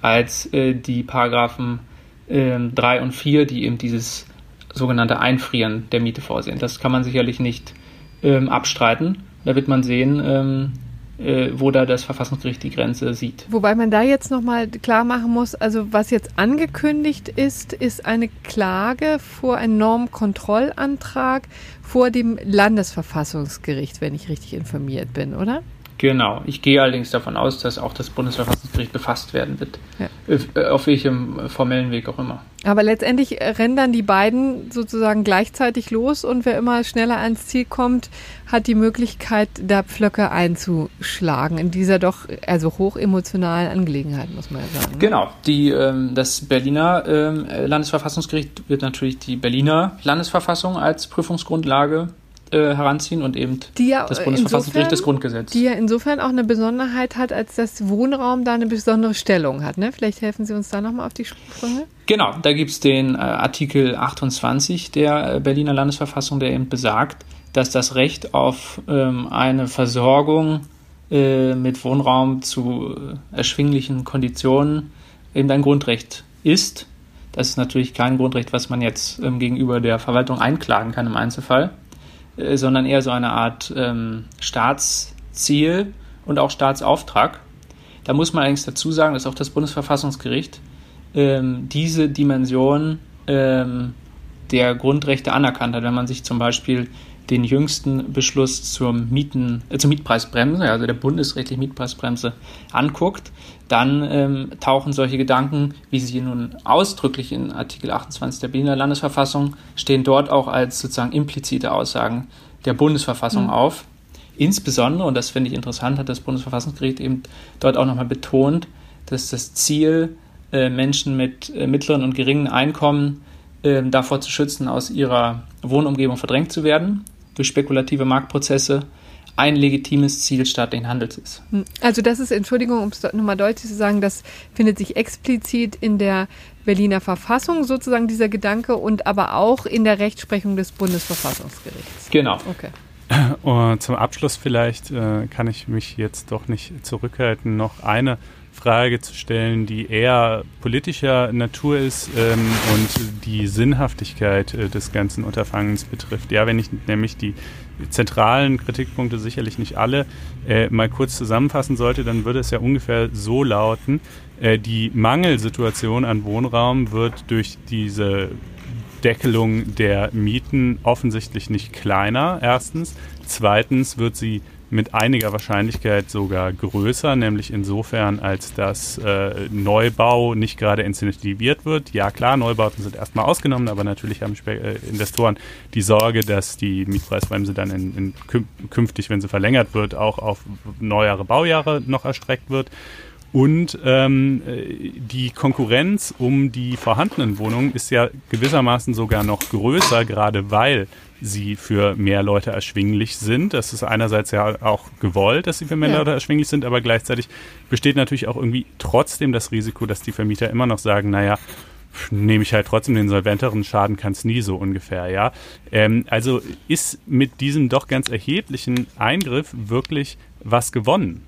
Speaker 4: als äh, die Paragraphen ähm, 3 und 4, die eben dieses sogenannte Einfrieren der Miete vorsehen. Das kann man sicherlich nicht ähm, abstreiten. Da wird man sehen, ähm, äh, wo da das Verfassungsgericht die Grenze sieht.
Speaker 3: Wobei man da jetzt nochmal klar machen muss, also was jetzt angekündigt ist, ist eine Klage vor einem Normkontrollantrag vor dem Landesverfassungsgericht, wenn ich richtig informiert bin, oder?
Speaker 4: Genau. Ich gehe allerdings davon aus, dass auch das Bundesverfassungsgericht befasst werden wird. Ja. Äh, auf welchem formellen Weg auch immer.
Speaker 3: Aber letztendlich rennen dann die beiden sozusagen gleichzeitig los und wer immer schneller ans Ziel kommt, hat die Möglichkeit, da Pflöcke einzuschlagen in dieser doch also hochemotionalen Angelegenheit, muss man ja sagen. Ne?
Speaker 4: Genau. Die, ähm, das Berliner ähm, Landesverfassungsgericht wird natürlich die Berliner Landesverfassung als Prüfungsgrundlage äh, heranziehen und eben
Speaker 3: ja,
Speaker 4: das Bundesverfassungsgericht das Grundgesetz.
Speaker 3: Die ja insofern auch eine Besonderheit hat, als das Wohnraum da eine besondere Stellung hat. Ne? Vielleicht helfen Sie uns da nochmal auf die Sprünge.
Speaker 4: Genau, da gibt es den äh, Artikel 28 der äh, Berliner Landesverfassung, der eben besagt, dass das Recht auf ähm, eine Versorgung äh, mit Wohnraum zu äh, erschwinglichen Konditionen eben ein Grundrecht ist. Das ist natürlich kein Grundrecht, was man jetzt ähm, gegenüber der Verwaltung einklagen kann im Einzelfall. Äh, sondern eher so eine Art ähm, Staatsziel und auch Staatsauftrag. Da muss man allerdings dazu sagen, dass auch das Bundesverfassungsgericht ähm, diese Dimension ähm, der Grundrechte anerkannt hat. Wenn man sich zum Beispiel den jüngsten Beschluss zur, Mieten, äh, zur Mietpreisbremse, also der bundesrechtlichen Mietpreisbremse, anguckt, dann ähm, tauchen solche Gedanken, wie sie nun ausdrücklich in Artikel 28 der Berliner Landesverfassung stehen, dort auch als sozusagen implizite Aussagen der Bundesverfassung mhm. auf. Insbesondere, und das finde ich interessant, hat das Bundesverfassungsgericht eben dort auch nochmal betont, dass das Ziel, äh, Menschen mit äh, mittleren und geringen Einkommen äh, davor zu schützen, aus ihrer Wohnumgebung verdrängt zu werden durch spekulative Marktprozesse ein legitimes Ziel staatlichen Handels ist.
Speaker 3: Hm. Also das ist, Entschuldigung, um es nochmal deutlich zu sagen, das findet sich explizit in der Berliner Verfassung sozusagen dieser Gedanke und aber auch in der Rechtsprechung des Bundesverfassungsgerichts.
Speaker 4: Genau.
Speaker 3: Okay.
Speaker 2: Und zum Abschluss vielleicht äh, kann ich mich jetzt doch nicht zurückhalten, noch eine Frage zu stellen, die eher politischer Natur ist ähm, und die Sinnhaftigkeit äh, des ganzen Unterfangens betrifft. Ja, wenn ich nämlich die zentralen Kritikpunkte, sicherlich nicht alle, äh, mal kurz zusammenfassen sollte, dann würde es ja ungefähr so lauten, äh, die Mangelsituation an Wohnraum wird durch diese Deckelung der Mieten offensichtlich nicht kleiner, erstens. Zweitens wird sie mit einiger Wahrscheinlichkeit sogar größer, nämlich insofern, als dass äh, Neubau nicht gerade incentiviert wird. Ja klar, Neubauten sind erstmal ausgenommen, aber natürlich haben Spe äh, Investoren die Sorge, dass die Mietpreisbremse dann in, in künftig, wenn sie verlängert wird, auch auf neuere Baujahre noch erstreckt wird. Und ähm, die Konkurrenz um die vorhandenen Wohnungen ist ja gewissermaßen sogar noch größer, gerade weil sie für mehr Leute erschwinglich sind. Das ist einerseits ja auch gewollt, dass sie für mehr ja. Leute erschwinglich sind, aber gleichzeitig besteht natürlich auch irgendwie trotzdem das Risiko, dass die Vermieter immer noch sagen, naja, nehme ich halt trotzdem den solventeren Schaden, kann es nie so ungefähr, ja. Ähm, also ist mit diesem doch ganz erheblichen Eingriff wirklich was gewonnen?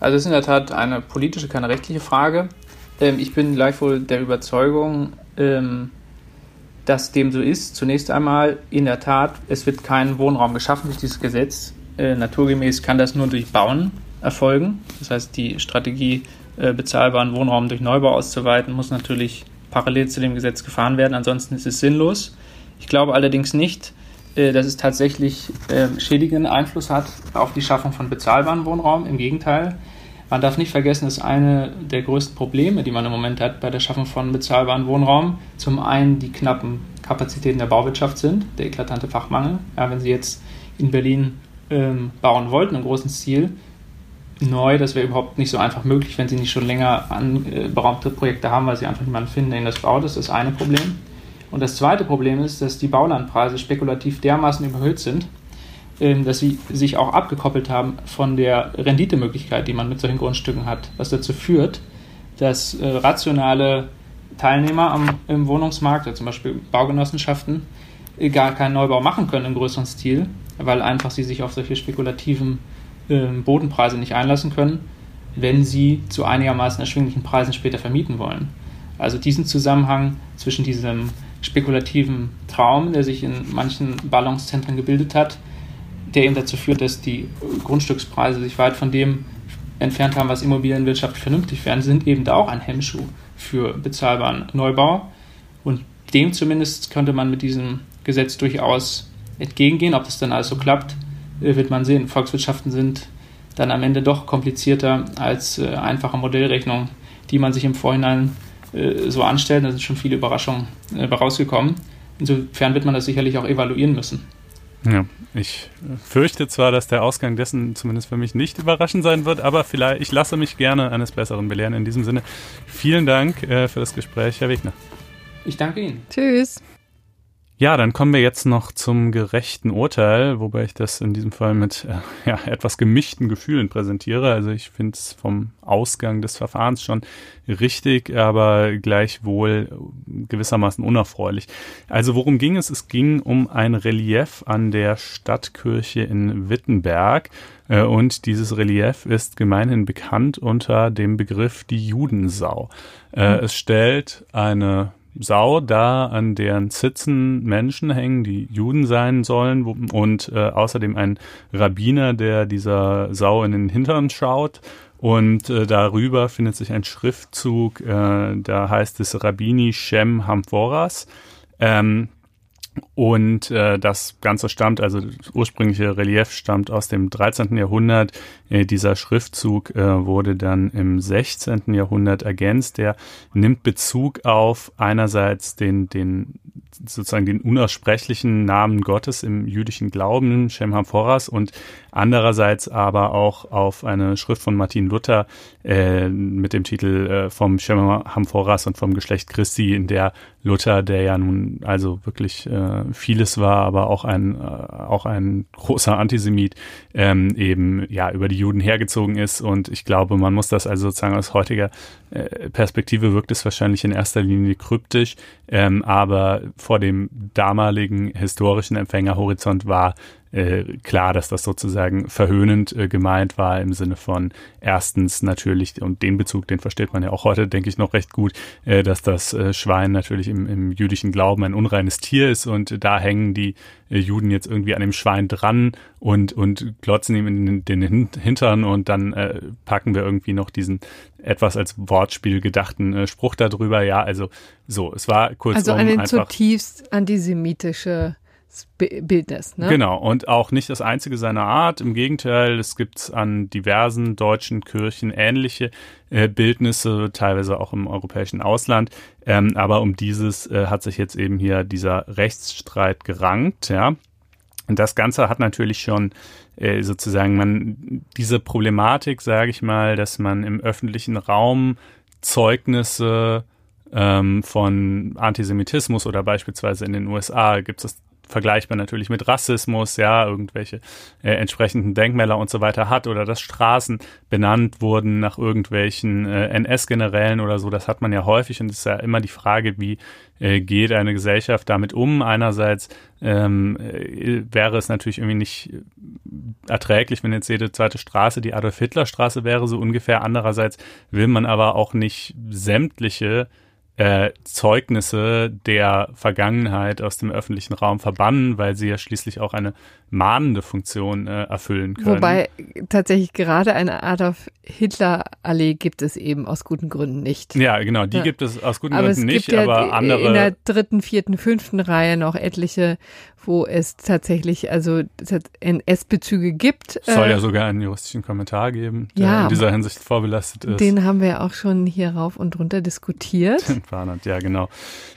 Speaker 4: Also es ist in der Tat eine politische, keine rechtliche Frage. Ähm, ich bin gleichwohl der Überzeugung, ähm, dass dem so ist. Zunächst einmal, in der Tat, es wird kein Wohnraum geschaffen durch dieses Gesetz. Äh, naturgemäß kann das nur durch Bauen erfolgen. Das heißt, die Strategie, äh, bezahlbaren Wohnraum durch Neubau auszuweiten, muss natürlich parallel zu dem Gesetz gefahren werden. Ansonsten ist es sinnlos. Ich glaube allerdings nicht, äh, dass es tatsächlich äh, schädigenden Einfluss hat auf die Schaffung von bezahlbaren Wohnraum. Im Gegenteil, man darf nicht vergessen, dass eine der größten Probleme, die man im Moment hat bei der Schaffung von bezahlbaren Wohnraum, zum einen die knappen Kapazitäten der Bauwirtschaft sind, der eklatante Fachmangel. Ja, wenn Sie jetzt in Berlin ähm, bauen wollten, im großen Stil, neu, das wäre überhaupt nicht so einfach möglich, wenn Sie nicht schon länger anberaumte äh, Projekte haben, weil Sie einfach niemanden finden, der Ihnen das baut. Das ist das eine Problem. Und das zweite Problem ist, dass die Baulandpreise spekulativ dermaßen überhöht sind, dass sie sich auch abgekoppelt haben von der Renditemöglichkeit, die man mit solchen Grundstücken hat, was dazu führt, dass äh, rationale Teilnehmer am, im Wohnungsmarkt, zum Beispiel Baugenossenschaften, äh, gar keinen Neubau machen können im größeren Stil, weil einfach sie sich auf solche spekulativen äh, Bodenpreise nicht einlassen können, wenn sie zu einigermaßen erschwinglichen Preisen später vermieten wollen. Also diesen Zusammenhang zwischen diesem spekulativen Traum, der sich in manchen Ballungszentren gebildet hat, der eben dazu führt, dass die Grundstückspreise sich weit von dem entfernt haben, was Immobilienwirtschaft vernünftig wären, sind eben da auch ein Hemmschuh für bezahlbaren Neubau. Und dem zumindest könnte man mit diesem Gesetz durchaus entgegengehen. Ob das dann alles so klappt, äh, wird man sehen. Volkswirtschaften sind dann am Ende doch komplizierter als äh, einfache Modellrechnungen, die man sich im Vorhinein äh, so anstellt. Da sind schon viele Überraschungen äh, rausgekommen. Insofern wird man das sicherlich auch evaluieren müssen.
Speaker 2: Ja, ich fürchte zwar, dass der Ausgang dessen zumindest für mich nicht überraschend sein wird, aber vielleicht, ich lasse mich gerne eines Besseren belehren. In diesem Sinne, vielen Dank äh, für das Gespräch, Herr Wegner.
Speaker 4: Ich danke Ihnen.
Speaker 3: Tschüss.
Speaker 2: Ja, dann kommen wir jetzt noch zum gerechten Urteil, wobei ich das in diesem Fall mit äh, ja, etwas gemischten Gefühlen präsentiere. Also ich finde es vom Ausgang des Verfahrens schon richtig, aber gleichwohl gewissermaßen unerfreulich. Also worum ging es? Es ging um ein Relief an der Stadtkirche in Wittenberg. Äh, und dieses Relief ist gemeinhin bekannt unter dem Begriff die Judensau. Äh, mhm. Es stellt eine Sau da, an deren Zitzen Menschen hängen, die Juden sein sollen und äh, außerdem ein Rabbiner, der dieser Sau in den Hintern schaut. Und äh, darüber findet sich ein Schriftzug, äh, da heißt es Rabbini Shem Hamforas. Ähm, und äh, das Ganze stammt, also das ursprüngliche Relief stammt aus dem 13. Jahrhundert. Äh, dieser Schriftzug äh, wurde dann im 16. Jahrhundert ergänzt. Der nimmt Bezug auf einerseits den, den sozusagen den unaussprechlichen Namen Gottes im jüdischen Glauben, Shem HaPhoras, und andererseits aber auch auf eine Schrift von Martin Luther äh, mit dem Titel äh, vom Shem HaPhoras und vom Geschlecht Christi, in der Luther, der ja nun also wirklich äh, vieles war, aber auch ein, äh, auch ein großer Antisemit, ähm, eben ja über die Juden hergezogen ist. Und ich glaube, man muss das also sozusagen aus heutiger äh, Perspektive wirkt es wahrscheinlich in erster Linie kryptisch, ähm, aber vor dem damaligen historischen Empfängerhorizont war äh, klar, dass das sozusagen verhöhnend äh, gemeint war im Sinne von erstens natürlich, und den Bezug, den versteht man ja auch heute, denke ich, noch recht gut, äh, dass das äh, Schwein natürlich im, im jüdischen Glauben ein unreines Tier ist und da hängen die äh, Juden jetzt irgendwie an dem Schwein dran und, und glotzen ihm in den, den Hintern und dann äh, packen wir irgendwie noch diesen etwas als Wortspiel gedachten äh, Spruch darüber. Ja, also so, es war kurz
Speaker 3: Also eine zutiefst antisemitische Bildnis. Ne?
Speaker 2: Genau, und auch nicht das einzige seiner Art. Im Gegenteil, es gibt an diversen deutschen Kirchen ähnliche äh, Bildnisse, teilweise auch im europäischen Ausland. Ähm, aber um dieses äh, hat sich jetzt eben hier dieser Rechtsstreit gerankt. Ja. Und das Ganze hat natürlich schon äh, sozusagen man diese Problematik, sage ich mal, dass man im öffentlichen Raum Zeugnisse ähm, von Antisemitismus oder beispielsweise in den USA gibt es vergleichbar natürlich mit Rassismus, ja, irgendwelche äh, entsprechenden Denkmäler und so weiter hat oder dass Straßen benannt wurden nach irgendwelchen äh, NS-Generälen oder so, das hat man ja häufig und es ist ja immer die Frage, wie äh, geht eine Gesellschaft damit um. Einerseits ähm, äh, wäre es natürlich irgendwie nicht erträglich, wenn jetzt jede zweite Straße die Adolf-Hitler-Straße wäre, so ungefähr. Andererseits will man aber auch nicht sämtliche äh, Zeugnisse der Vergangenheit aus dem öffentlichen Raum verbannen, weil sie ja schließlich auch eine mahnende Funktion äh, erfüllen können.
Speaker 3: Wobei tatsächlich gerade eine Adolf Hitler Allee gibt es eben aus guten Gründen nicht.
Speaker 2: Ja, genau, die ja. gibt es aus guten aber Gründen nicht, ja aber andere.
Speaker 3: In der dritten, vierten, fünften Reihe noch etliche, wo es tatsächlich also NS-Bezüge gibt.
Speaker 2: Es soll äh, ja sogar einen juristischen Kommentar geben, der ja, in dieser Hinsicht vorbelastet ist.
Speaker 3: Den haben wir auch schon hier rauf und runter diskutiert. [LAUGHS]
Speaker 2: Ja, genau.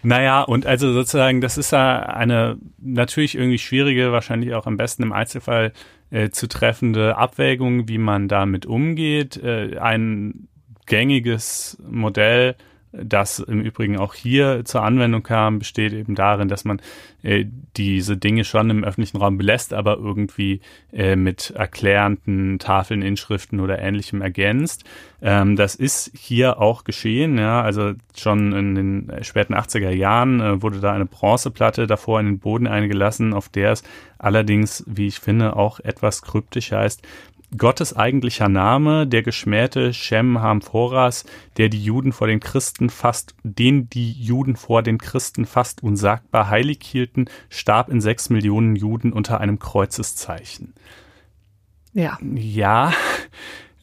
Speaker 2: Naja, und also sozusagen, das ist ja eine natürlich irgendwie schwierige, wahrscheinlich auch am besten im Einzelfall äh, zu treffende Abwägung, wie man damit umgeht. Äh, ein gängiges Modell das im Übrigen auch hier zur Anwendung kam, besteht eben darin, dass man äh, diese Dinge schon im öffentlichen Raum belässt, aber irgendwie äh, mit erklärenden Tafeln, Inschriften oder ähnlichem ergänzt. Ähm, das ist hier auch geschehen, ja, also schon in den späten 80er Jahren äh, wurde da eine Bronzeplatte davor in den Boden eingelassen, auf der es allerdings, wie ich finde, auch etwas kryptisch heißt, Gottes eigentlicher Name, der geschmähte Shem Hamforas, der die Juden vor den Christen fast, den die Juden vor den Christen fast unsagbar heilig hielten, starb in sechs Millionen Juden unter einem Kreuzeszeichen.
Speaker 3: Ja.
Speaker 2: Ja.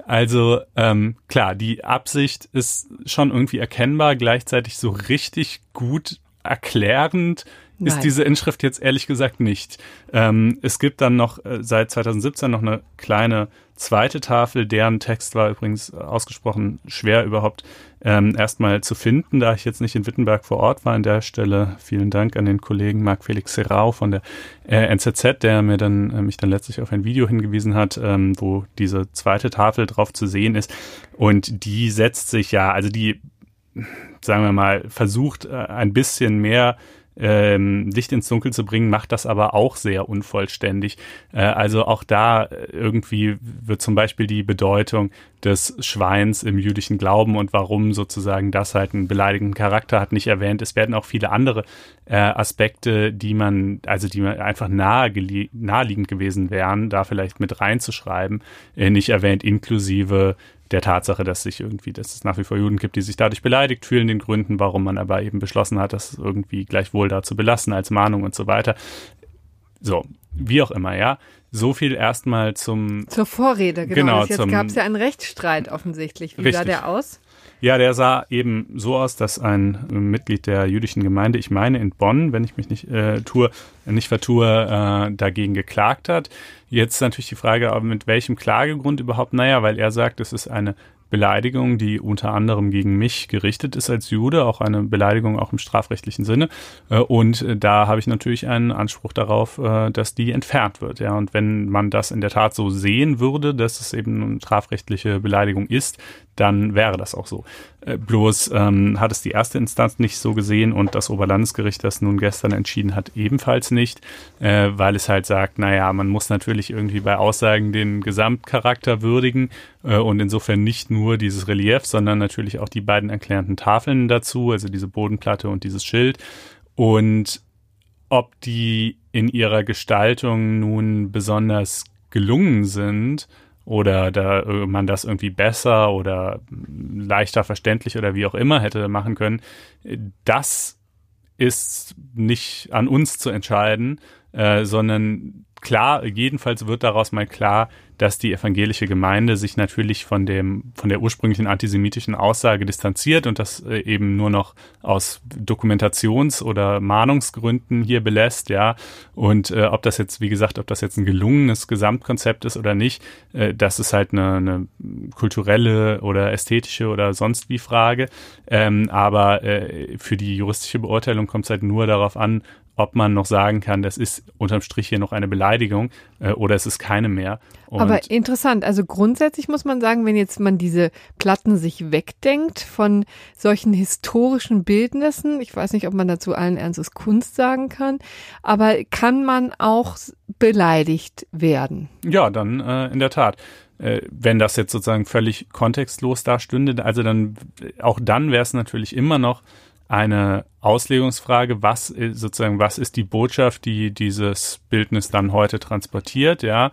Speaker 2: Also ähm, klar, die Absicht ist schon irgendwie erkennbar, gleichzeitig so richtig gut erklärend ist diese Inschrift jetzt ehrlich gesagt nicht. Ähm, es gibt dann noch äh, seit 2017 noch eine kleine zweite Tafel, deren Text war übrigens ausgesprochen schwer überhaupt ähm, erstmal zu finden, da ich jetzt nicht in Wittenberg vor Ort war. An der Stelle vielen Dank an den Kollegen Marc Felix Serrao von der äh, NZZ, der mir dann äh, mich dann letztlich auf ein Video hingewiesen hat, ähm, wo diese zweite Tafel drauf zu sehen ist. Und die setzt sich ja, also die, sagen wir mal, versucht äh, ein bisschen mehr ähm, Licht ins Dunkel zu bringen, macht das aber auch sehr unvollständig. Äh, also auch da äh, irgendwie wird zum Beispiel die Bedeutung des Schweins im jüdischen Glauben und warum sozusagen das halt einen beleidigenden Charakter hat, nicht erwähnt. Es werden auch viele andere äh, Aspekte, die man, also die einfach nahe naheliegend gewesen wären, da vielleicht mit reinzuschreiben, äh, nicht erwähnt, inklusive der Tatsache, dass sich irgendwie, dass es nach wie vor Juden gibt, die sich dadurch beleidigt fühlen, den Gründen, warum man aber eben beschlossen hat, das irgendwie gleichwohl da zu belassen als Mahnung und so weiter. So, wie auch immer, ja. So viel erstmal zum
Speaker 3: zur Vorrede, genau. genau jetzt gab es ja einen Rechtsstreit offensichtlich. Wie richtig. sah der aus?
Speaker 2: Ja, der sah eben so aus, dass ein Mitglied der jüdischen Gemeinde, ich meine in Bonn, wenn ich mich nicht äh, tue, nicht vertue, äh, dagegen geklagt hat. Jetzt natürlich die Frage, mit welchem Klagegrund überhaupt? Naja, weil er sagt, es ist eine Beleidigung, die unter anderem gegen mich gerichtet ist als Jude, auch eine Beleidigung auch im strafrechtlichen Sinne. Äh, und äh, da habe ich natürlich einen Anspruch darauf, äh, dass die entfernt wird. Ja, und wenn man das in der Tat so sehen würde, dass es eben eine strafrechtliche Beleidigung ist, dann wäre das auch so. Bloß ähm, hat es die erste Instanz nicht so gesehen und das Oberlandesgericht, das nun gestern entschieden hat, ebenfalls nicht, äh, weil es halt sagt, naja, man muss natürlich irgendwie bei Aussagen den Gesamtcharakter würdigen äh, und insofern nicht nur dieses Relief, sondern natürlich auch die beiden erklärenden Tafeln dazu, also diese Bodenplatte und dieses Schild. Und ob die in ihrer Gestaltung nun besonders gelungen sind oder da man das irgendwie besser oder leichter verständlich oder wie auch immer hätte machen können, das ist nicht an uns zu entscheiden, äh, sondern klar, jedenfalls wird daraus mal klar, dass die evangelische Gemeinde sich natürlich von dem, von der ursprünglichen antisemitischen Aussage distanziert und das äh, eben nur noch aus Dokumentations- oder Mahnungsgründen hier belässt, ja. Und äh, ob das jetzt, wie gesagt, ob das jetzt ein gelungenes Gesamtkonzept ist oder nicht, äh, das ist halt eine, eine kulturelle oder ästhetische oder sonst wie Frage. Ähm, aber äh, für die juristische Beurteilung kommt es halt nur darauf an, ob man noch sagen kann, das ist unterm Strich hier noch eine Beleidigung äh, oder es ist keine mehr.
Speaker 3: Und Aber interessant, also grundsätzlich muss man sagen, wenn jetzt man diese Platten sich wegdenkt von solchen historischen Bildnissen, ich weiß nicht, ob man dazu allen Ernstes Kunst sagen kann, aber kann man auch beleidigt werden?
Speaker 2: Ja, dann äh, in der Tat äh, wenn das jetzt sozusagen völlig kontextlos da stünde, also dann auch dann wäre es natürlich immer noch eine Auslegungsfrage, was sozusagen, was ist die Botschaft, die dieses Bildnis dann heute transportiert, ja.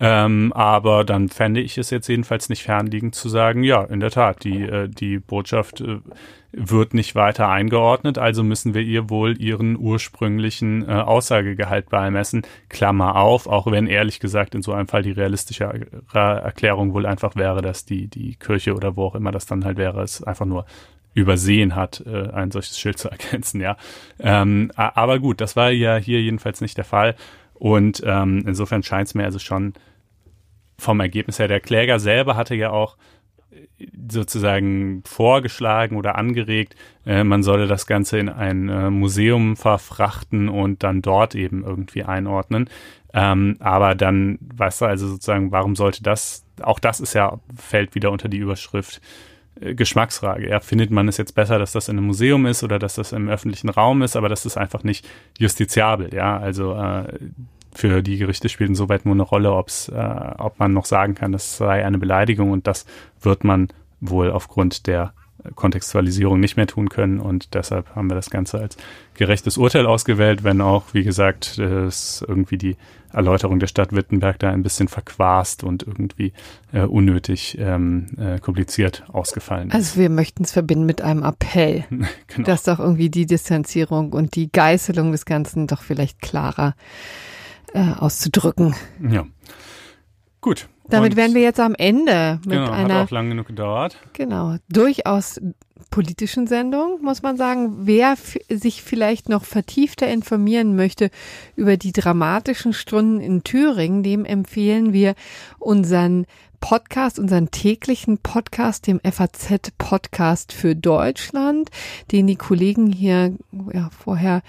Speaker 2: Ähm, aber dann fände ich es jetzt jedenfalls nicht fernliegend zu sagen, ja, in der Tat, die, äh, die Botschaft äh, wird nicht weiter eingeordnet, also müssen wir ihr wohl ihren ursprünglichen äh, Aussagegehalt beimessen. Klammer auf, auch wenn ehrlich gesagt in so einem Fall die realistische Erklärung wohl einfach wäre, dass die, die Kirche oder wo auch immer das dann halt wäre, es einfach nur übersehen hat, äh, ein solches Schild zu [LAUGHS] ergänzen, ja. Ähm, aber gut, das war ja hier jedenfalls nicht der Fall. Und ähm, insofern scheint es mir also schon vom Ergebnis her, der Kläger selber hatte ja auch äh, sozusagen vorgeschlagen oder angeregt, äh, man solle das Ganze in ein äh, Museum verfrachten und dann dort eben irgendwie einordnen. Ähm, aber dann, weißt du, also sozusagen, warum sollte das, auch das ist ja, fällt wieder unter die Überschrift Geschmacksfrage. Ja, findet man es jetzt besser, dass das in einem Museum ist oder dass das im öffentlichen Raum ist, aber das ist einfach nicht justiziabel. Ja, also äh, für die Gerichte spielt insoweit nur eine Rolle, ob's, äh, ob man noch sagen kann, das sei eine Beleidigung und das wird man wohl aufgrund der Kontextualisierung nicht mehr tun können und deshalb haben wir das Ganze als gerechtes Urteil ausgewählt, wenn auch, wie gesagt, es irgendwie die Erläuterung der Stadt Wittenberg da ein bisschen verquast und irgendwie äh, unnötig ähm, äh, kompliziert ausgefallen ist.
Speaker 3: Also wir möchten es verbinden mit einem Appell, [LAUGHS] genau. dass doch irgendwie die Distanzierung und die Geißelung des Ganzen doch vielleicht klarer äh, auszudrücken.
Speaker 2: Ja. Gut,
Speaker 3: damit und wären wir jetzt am Ende
Speaker 2: mit genau, einer. Hat auch lang genug gedauert.
Speaker 3: Genau, durchaus politischen Sendung, muss man sagen. Wer sich vielleicht noch vertiefter informieren möchte über die dramatischen Stunden in Thüringen, dem empfehlen wir unseren Podcast, unseren täglichen Podcast, dem FAZ Podcast für Deutschland, den die Kollegen hier ja, vorher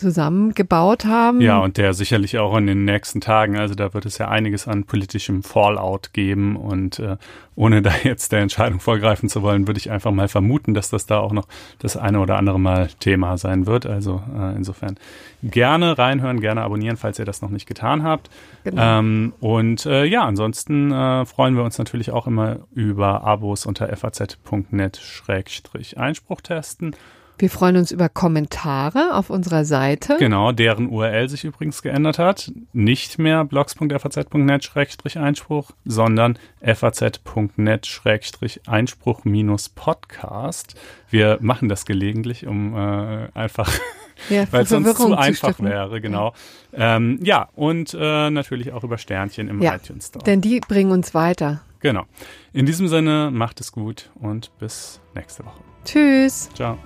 Speaker 3: zusammengebaut haben.
Speaker 2: Ja, und der sicherlich auch in den nächsten Tagen, also da wird es ja einiges an politischem Fallout geben und äh, ohne da jetzt der Entscheidung vorgreifen zu wollen, würde ich einfach mal vermuten, dass das da auch noch das eine oder andere Mal Thema sein wird. Also äh, insofern gerne reinhören, gerne abonnieren, falls ihr das noch nicht getan habt. Genau. Ähm, und äh, ja, ansonsten äh, freuen wir uns natürlich auch immer über Abos unter faz.net-einspruch testen.
Speaker 3: Wir freuen uns über Kommentare auf unserer Seite.
Speaker 2: Genau, deren URL sich übrigens geändert hat. Nicht mehr blogs.faz.net-einspruch, sondern faz.net-einspruch-podcast. Wir machen das gelegentlich, um äh, einfach [LAUGHS] ja, weil es sonst zu einfach zu wäre, genau. Ja, ähm, ja und äh, natürlich auch über Sternchen im ja, iTunes Store.
Speaker 3: Denn die bringen uns weiter.
Speaker 2: Genau. In diesem Sinne, macht es gut und bis nächste Woche.
Speaker 3: Tschüss.
Speaker 2: Ciao.